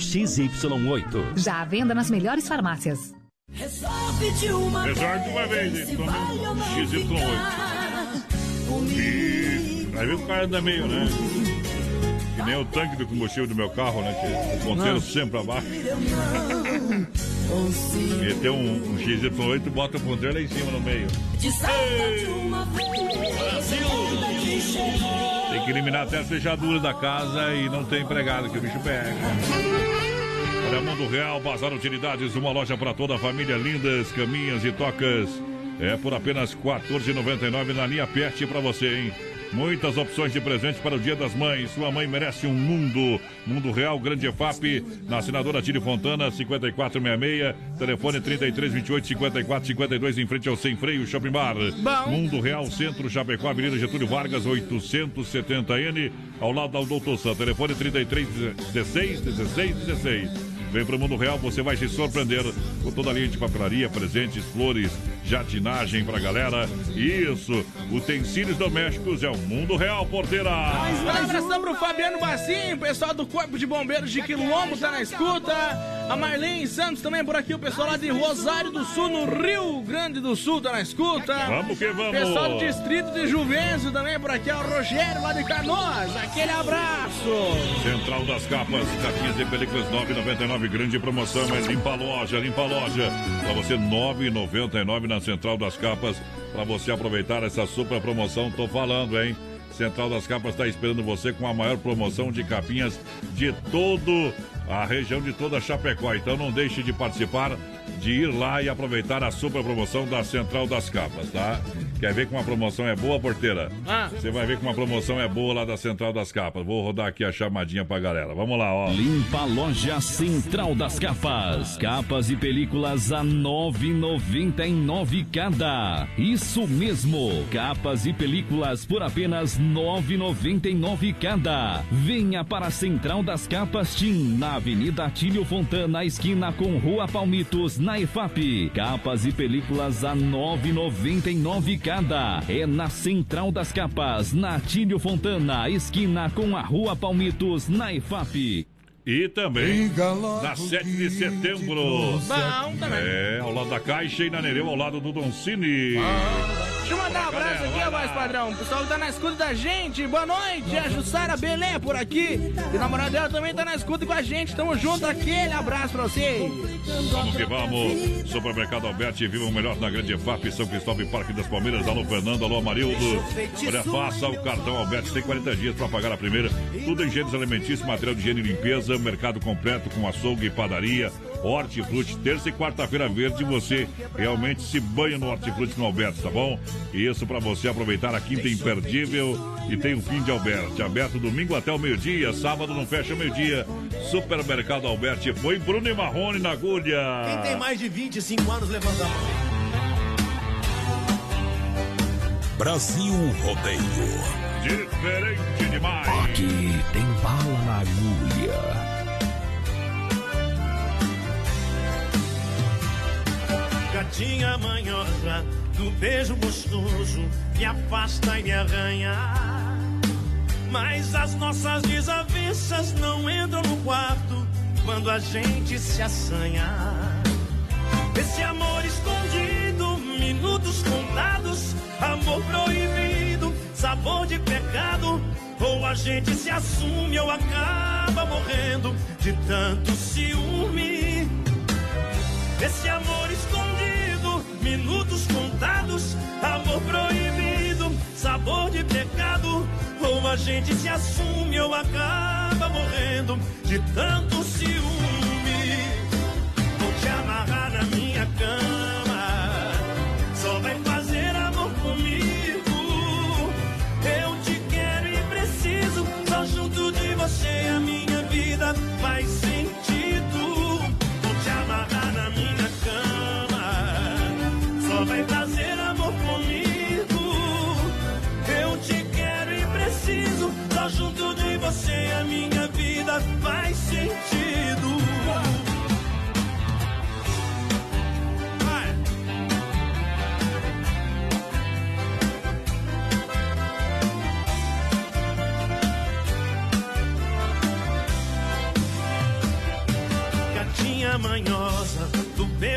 XY8. Já à venda nas melhores farmácias. Resolve de uma Resolve de uma vez? Tome um XY8. E aí o cara anda meio, né? Que nem o tanque do combustível do meu carro, né? Que o ponteiro Não. sempre abaixo. Meteu um, um XY8 e bota o ponteiro lá em cima no meio. Tem que eliminar até a fechadura da casa e não tem empregado que o bicho pega. Olha, Mundo Real, Bazar Utilidades, uma loja para toda a família, lindas caminhas e tocas. É por apenas R$ 14,99 na linha Pet para você, hein? Muitas opções de presente para o Dia das Mães. Sua mãe merece um mundo. Mundo Real, Grande EFAP, na Senadora Tire Fontana, 5466, telefone 3328 5452, em frente ao Sem Freio Shopping Bar. Mundo Real, Centro Chapecó, Avenida Getúlio Vargas, 870N, ao lado da Doutor Sam, telefone 3316 1616. Vem pro Mundo Real, você vai se surpreender com toda a linha de papelaria, presentes, flores, jardinagem pra galera. Isso, utensílios domésticos é o Mundo Real, porteira. Um abração pro Fabiano Bassim, pessoal do Corpo de Bombeiros de Quilombo tá na escuta. A Marlene Santos também por aqui, o pessoal lá de Rosário do Sul, no Rio Grande do Sul, tá na escuta. Vamos que vamos. Pessoal do Distrito de Juvencio também por aqui, ó, o Rogério lá de Canoas. Aquele abraço. Central das Capas, capinhas e películas 9,99, grande promoção, é limpa a loja, limpa a loja. Pra você 9,99 na Central das Capas, pra você aproveitar essa super promoção, tô falando, hein? Central das Capas está esperando você com a maior promoção de capinhas de todo a região de toda Chapecó. Então não deixe de participar, de ir lá e aproveitar a super promoção da Central das Capas, tá? Quer ver que uma promoção é boa, porteira? Ah. Você vai ver que uma promoção é boa lá da Central das Capas. Vou rodar aqui a chamadinha pra galera. Vamos lá, ó. Limpa a loja Central das Capas. Capas e películas a 9,99 cada. Isso mesmo. Capas e películas por apenas 9,99 cada. Venha para a Central das Capas Tim, na Avenida Atílio Fontana, esquina com Rua Palmitos, na EFAP. Capas e películas a 9,99 cada. cada. É na Central das Capas, na Tílio Fontana, esquina com a Rua Palmitos, na EFAP. E também na 7 de setembro. Bom. É, ao lado da Caixa e na Nereu, ao lado do Don Cine. Deixa eu mandar um abraço aqui, a voz padrão. O pessoal que tá na escuta da gente. Boa noite. A Jussara Belé por aqui. E o namorado dela também tá na escuta com a gente. Tamo junto. Aquele abraço pra vocês. Vamos que vamos. Supermercado Alberti, viva o melhor na grande EFAP, São Cristóvão e Parque das Palmeiras. Alô, Fernando. Alô, Amarildo. Olha, faça o cartão Alberti. Tem 40 dias para pagar a primeira. Tudo em gêneros alimentícios, material de higiene e limpeza. Mercado completo com açougue e padaria. Hortifruti. Terça e quarta-feira verde. Você realmente se banha no Hortifruti no Alberti, tá bom? Isso para você aproveitar a quinta imperdível. E tem o fim de Alberti. Aberto domingo até o meio-dia. Sábado não fecha meio-dia. Supermercado Alberti. Foi Bruno e Marrone na agulha. Quem tem mais de 25 anos, levanta a mão. Brasil Rodeio. Diferente demais. Aqui tem bala na agulha. Gatinha manhosa, do beijo gostoso, me afasta e me arranha. Mas as nossas desavenças não entram no quarto quando a gente se assanha. Esse amor escondido, minutos contados, amor proibido, sabor de pecado. Ou a gente se assume ou acaba morrendo de tanto ciúme. Esse amor escondido, minutos contados, amor proibido, sabor de pecado. Ou a gente se assume ou acaba morrendo de tanto ciúme. Vou te amarrar na minha cama,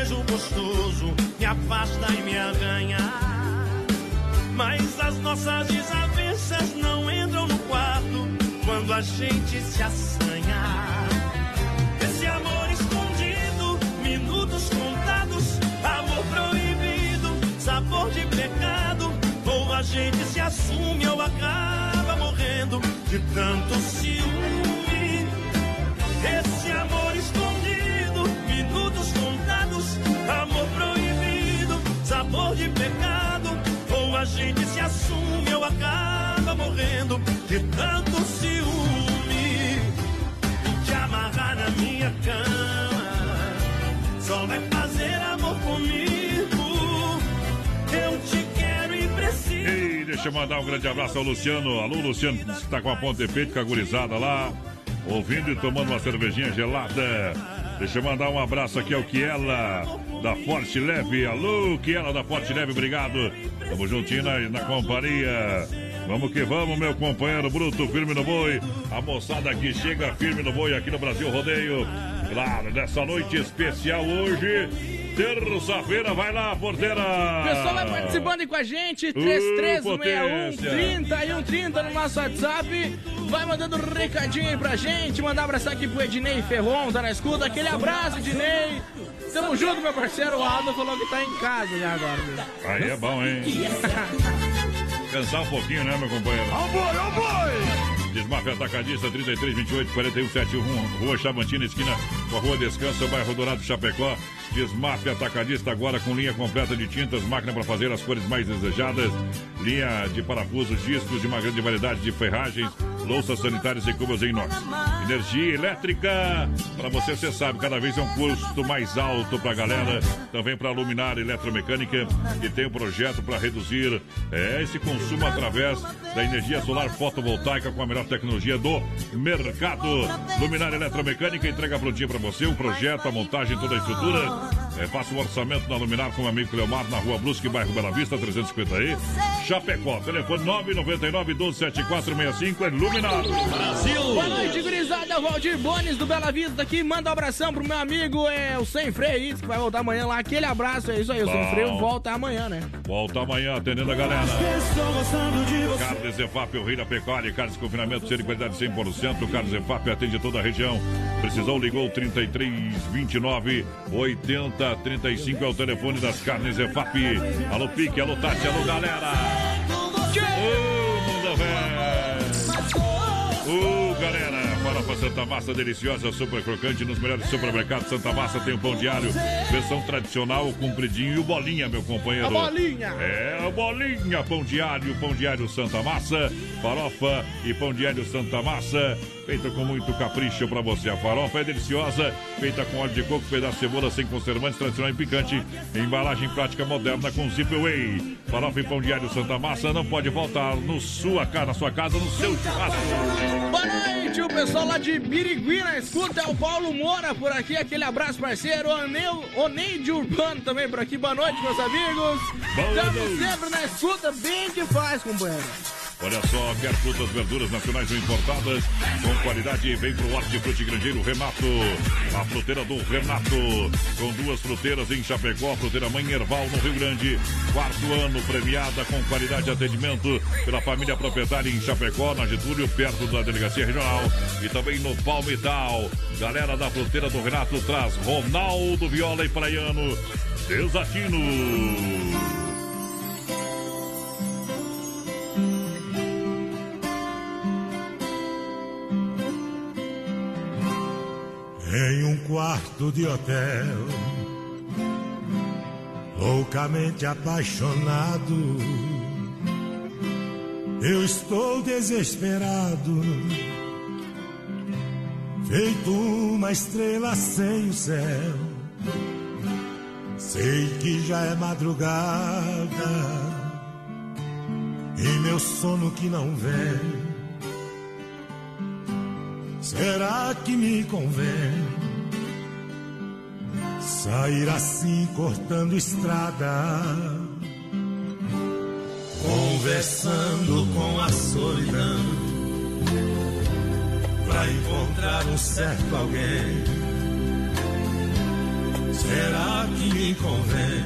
beijo gostoso, me afasta e me arranha. Mas as nossas desavenças não entram no quarto quando a gente se assanha. Esse amor escondido, minutos contados, amor proibido, sabor de pecado. Ou a gente se assume ou acaba morrendo de tanto ciúme. Esse amor escondido, minutos contados, amor proibido, sabor de pecado. Ou a gente se assume ou acaba morrendo de tanto ciúme. Te amarrar na minha cama, só vai fazer amor comigo. Eu te quero e preciso. Ei, deixa eu mandar um grande abraço ao Luciano. Alô, Luciano, que está com a ponta de peito, com a gurizada lá, ouvindo e tomando uma cervejinha gelada. Deixa eu mandar um abraço aqui ao Kiela, da Forte Leve. Alô, Kiela da Forte Leve, obrigado. Tamo juntinho na, na companhia. Vamos que vamos, meu companheiro Bruto, firme no boi. A moçada que chega firme no boi aqui no Brasil Rodeio. Claro, nessa noite especial hoje, terça-feira, vai lá, porteira. O pessoal vai participando aí com a gente, 3361 30 e 130 no nosso WhatsApp. Vai mandando um recadinho aí pra gente. Mandar um abraço aqui pro Ednei Ferron, tá na escuta. Aquele abraço, Ednei. Tamo junto, meu parceiro. O Aldo falou que tá em casa já agora. Aí é bom, hein? Cansar um pouquinho, né, meu companheiro? Ó o boi, ó o boi! Desmafia Atacadista 33 28 41 71 Rua Chavantina, esquina com a Rua Descanso, bairro Dourado Chapecó. Desmafia Atacadista agora com linha completa de tintas, máquina para fazer as cores mais desejadas, linha de parafusos, discos de uma grande variedade de ferragens, louças sanitárias e cubos em inox. Energia elétrica, para você, você sabe, cada vez é um custo mais alto para a galera. Também para luminária eletromecânica, que tem um projeto para reduzir é, esse consumo através da energia solar fotovoltaica com a melhor tecnologia do mercado. Luminária eletromecânica entrega prontinha para você o projeto, a montagem, toda a estrutura. É, faça um orçamento na Luminar com o amigo Cleomar na rua Brusque, bairro Bela Vista, 350 aí. Chapecó, telefone 999 127465 é Luminar. Brasil! Boa noite, gurizada. Valdir Bones do Bela Vista aqui. Manda um abração pro meu amigo, é, o Sem Freio, que vai voltar amanhã lá. Aquele abraço, é isso aí. O Sem Bom. Freio volta amanhã, né? Volta amanhã atendendo a galera. Carnes EFAP, o rei da pecuária. Carnes de confinamento, ser de qualidade 100%. Carnes EFAP atende toda a região. Precisou, ligou 33 29 80 35 é o telefone das carnes EFAP. Alô, Pique, alô, Tati, alô, galera. Ô, mundo velho. Ô, galera. Farofa Santa Massa deliciosa, super crocante nos melhores supermercados. Santa Massa tem o pão diário, versão tradicional, o compridinho e o bolinha, meu companheiro. A bolinha. É, a bolinha, pão diário, pão diário Santa Massa, farofa e pão diário Santa Massa, feita com muito capricho pra você. A farofa é deliciosa, feita com óleo de coco, pedaço de cebola sem conservantes, tradicional e picante, embalagem prática moderna com Zip Away. Farofa e pão diário Santa Massa não pode faltar no sua, ca- na sua casa, no seu churrasco. Boa noite, o pessoal lá de Birigui na escuta. É o Paulo Moura por aqui. Aquele abraço, parceiro. O Neu- o Neide Urbano também por aqui. Boa noite, meus amigos. Boa Estamos sempre na escuta, bem que faz, companheiro. Olha só, quer frutas, verduras nacionais ou importadas com qualidade, vem pro Hortifruti Grandeiro Renato. A fruteira do Renato, com duas fruteiras em Chapecó, fruteira Mãe Erval no Rio Grande. Quarto ano premiada com qualidade de atendimento pela família proprietária em Chapecó, na Getúlio, perto da delegacia regional. E também no Palmital. Galera da fruteira do Renato traz Ronaldo Viola e Praiano. Desatino. Em um quarto de hotel, loucamente apaixonado, eu estou desesperado, feito uma estrela sem o céu. Sei que já é madrugada e meu sono que não vem. Será que me convém sair assim cortando estrada? Conversando com a solidão pra encontrar um certo alguém. Será que me convém?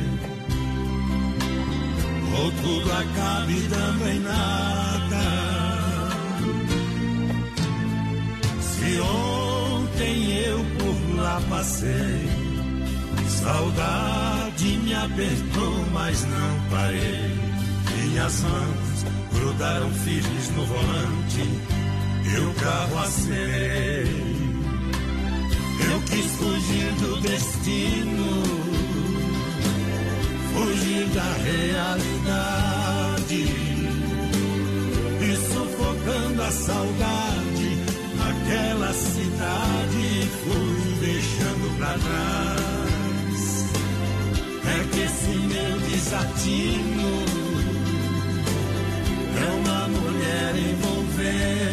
Ou tudo acabe dando em nada? Ontem eu por lá passei, saudade me apertou, mas não parei. Minhas mãos grudaram firmes no volante, e o carro acelerei. Eu quis fugir do destino, fugir da realidade, e sufocando a saudade aquela cidade fui deixando pra trás. É que esse meu desatino é uma mulher envolvente,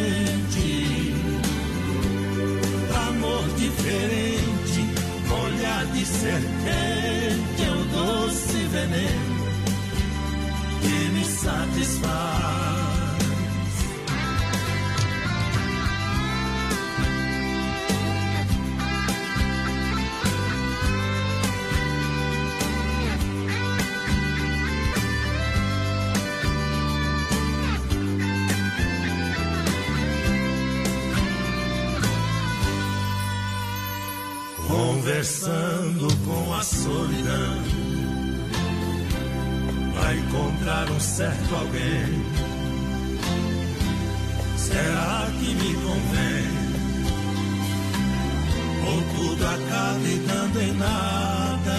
amor diferente, olhar de serpente é o doce veneno que me satisfaz. Encontrar um certo alguém. Será que me convém? Ou tudo acabe dando em nada?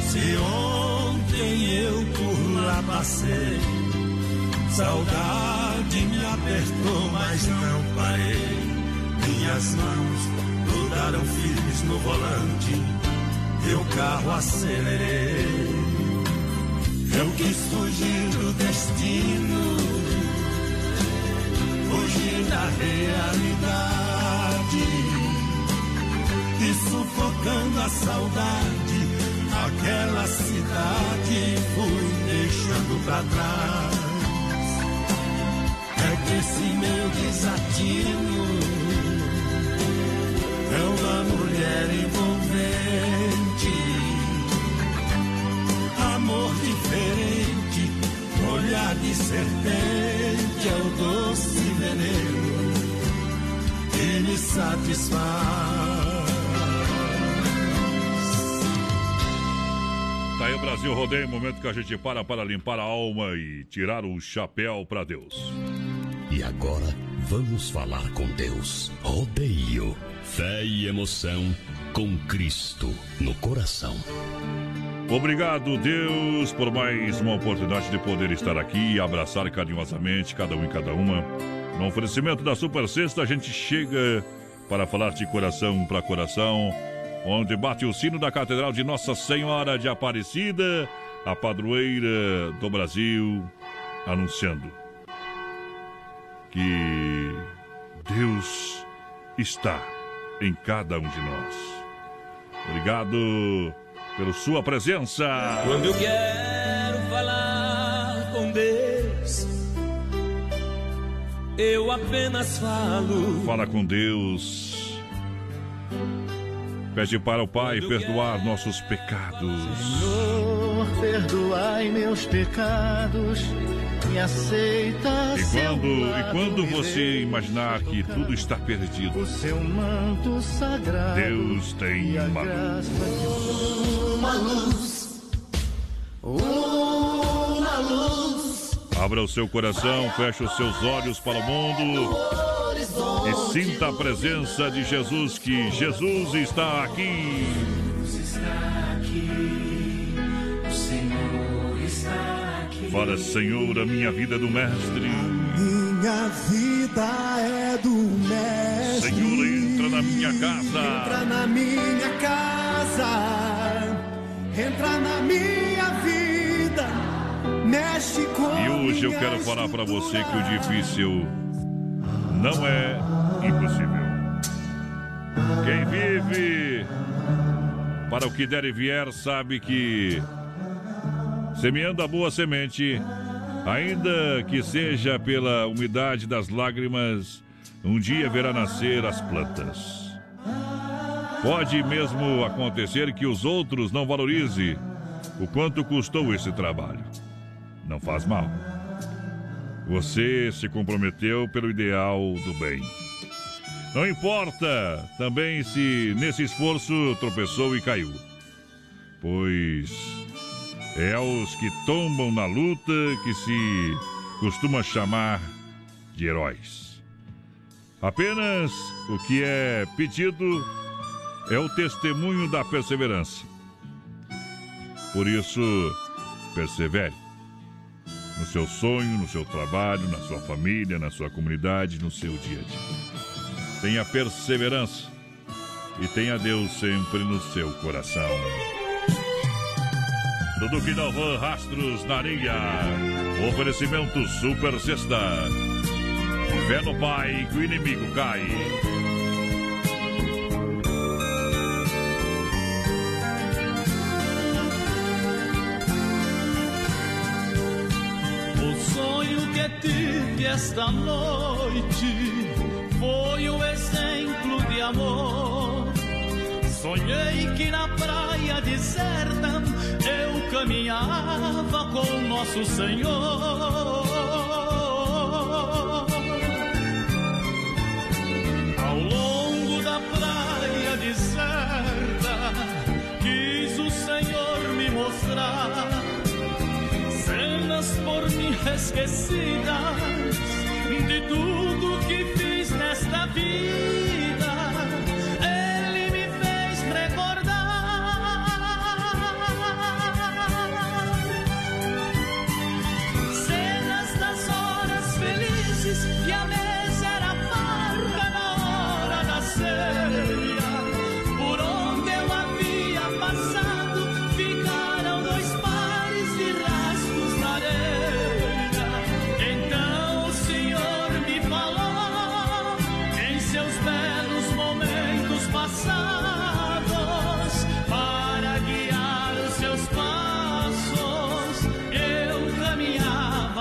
Se ontem eu por lá passei Saudade me apertou, mas não parei. Minhas mãos grudaram firmes no volante o carro acelerei. Eu quis fugir do destino, fugir da realidade e sufocando a saudade, aquela cidade fui deixando pra trás. É que esse meu desatino é uma mulher envolvente, amor diferente, olhar de serpente é o doce veneno que me satisfaz. Tá aí o Brasil Rodeio, momento que a gente para para limpar a alma e tirar o chapéu para Deus. E agora vamos falar com Deus. Rodeio. Fé e emoção com Cristo no coração. Obrigado, Deus, por mais uma oportunidade de poder estar aqui e abraçar carinhosamente cada um e cada uma. No oferecimento da Super Sexta, a gente chega para falar de coração para coração, onde bate o sino da Catedral de Nossa Senhora de Aparecida, a padroeira do Brasil, anunciando que Deus está em cada um de nós. Obrigado pela sua presença. Quando eu quero falar com Deus, eu apenas falo. Fala com Deus. Pede para o Pai perdoar nossos pecados. Senhor, perdoai meus pecados e aceita E quando, e quando você imaginar que tudo está perdido, o seu manto sagrado Deus tem uma luz. uma luz, uma luz. Abra o seu coração, feche os seus olhos para o mundo e sinta a presença de Jesus, que Jesus está aqui. Fala, Senhor, a minha vida é do Mestre. Minha vida é do mestre. Senhor, entra na minha casa. Entra na minha casa, entra na minha vida, mexe com E hoje eu quero falar para você que o difícil não é impossível. Quem vive para o que der e vier sabe que semeando a boa semente, ainda que seja pela umidade das lágrimas, um dia verá nascer as plantas. Pode mesmo acontecer que os outros não valorizem o quanto custou esse trabalho. Não faz mal. Você se comprometeu pelo ideal do bem. Não importa também se nesse esforço tropeçou e caiu, pois é aos que tombam na luta que se costuma chamar de heróis. Apenas o que é pedido é o testemunho da perseverança. Por isso, persevere no seu sonho, no seu trabalho, na sua família, na sua comunidade, no seu dia a dia. Tenha perseverança e tenha Deus sempre no seu coração. Tudo que não vã rastros na areia. Oferecimento Super Sexta. Fé no Pai que o inimigo cai. O sonho que tive esta noite foi o exemplo de amor. Sonhei que na praia deserta eu caminhava com nosso Senhor. Ao longo da praia deserta, quis o Senhor me mostrar cenas por mim esquecidas de tudo que fiz nesta vida.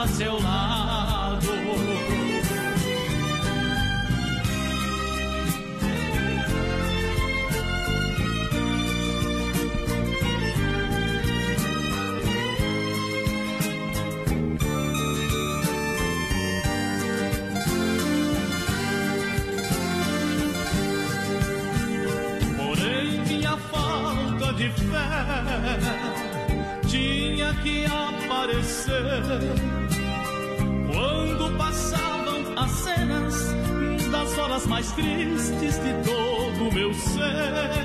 seu lar. Tristes de todo o meu ser.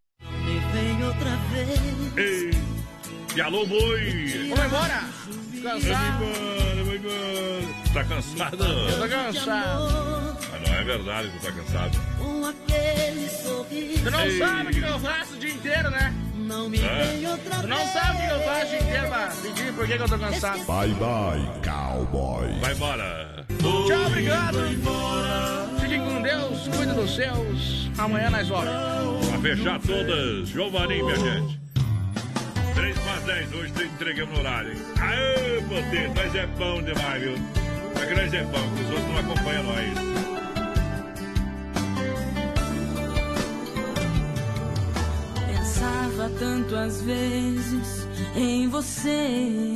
E alô, boi! Vamos embora! Cansado. Embora, embora. Tá cansado? Eu tô cansado. Mas não é verdade que tu tá cansado. Tu não Ei. sabe o que eu faço o dia inteiro, né? Não me É. Tu não sabe o que eu faço o dia inteiro pra pedir por que que eu tô cansado. Bye bye, cowboy. Vai embora. Tchau, obrigado. Fiquem com Deus, cuida dos seus. Amanhã nós voltamos. Pra fechar todas, Giovanni, minha gente. 3 para 10, hoje tem entregamos no horário. Aê, potente, mas é bom demais, viu? A grande é bom, que os outros não acompanham nós. Pensava tanto às vezes em você,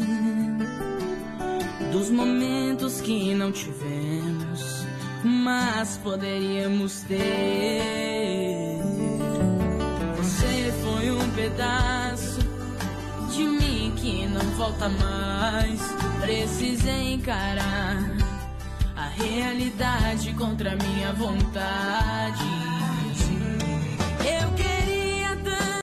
dos momentos que não tivemos, mas poderíamos ter. Você foi um pedaço de mim que não volta mais. Precisei encarar a realidade contra minha vontade.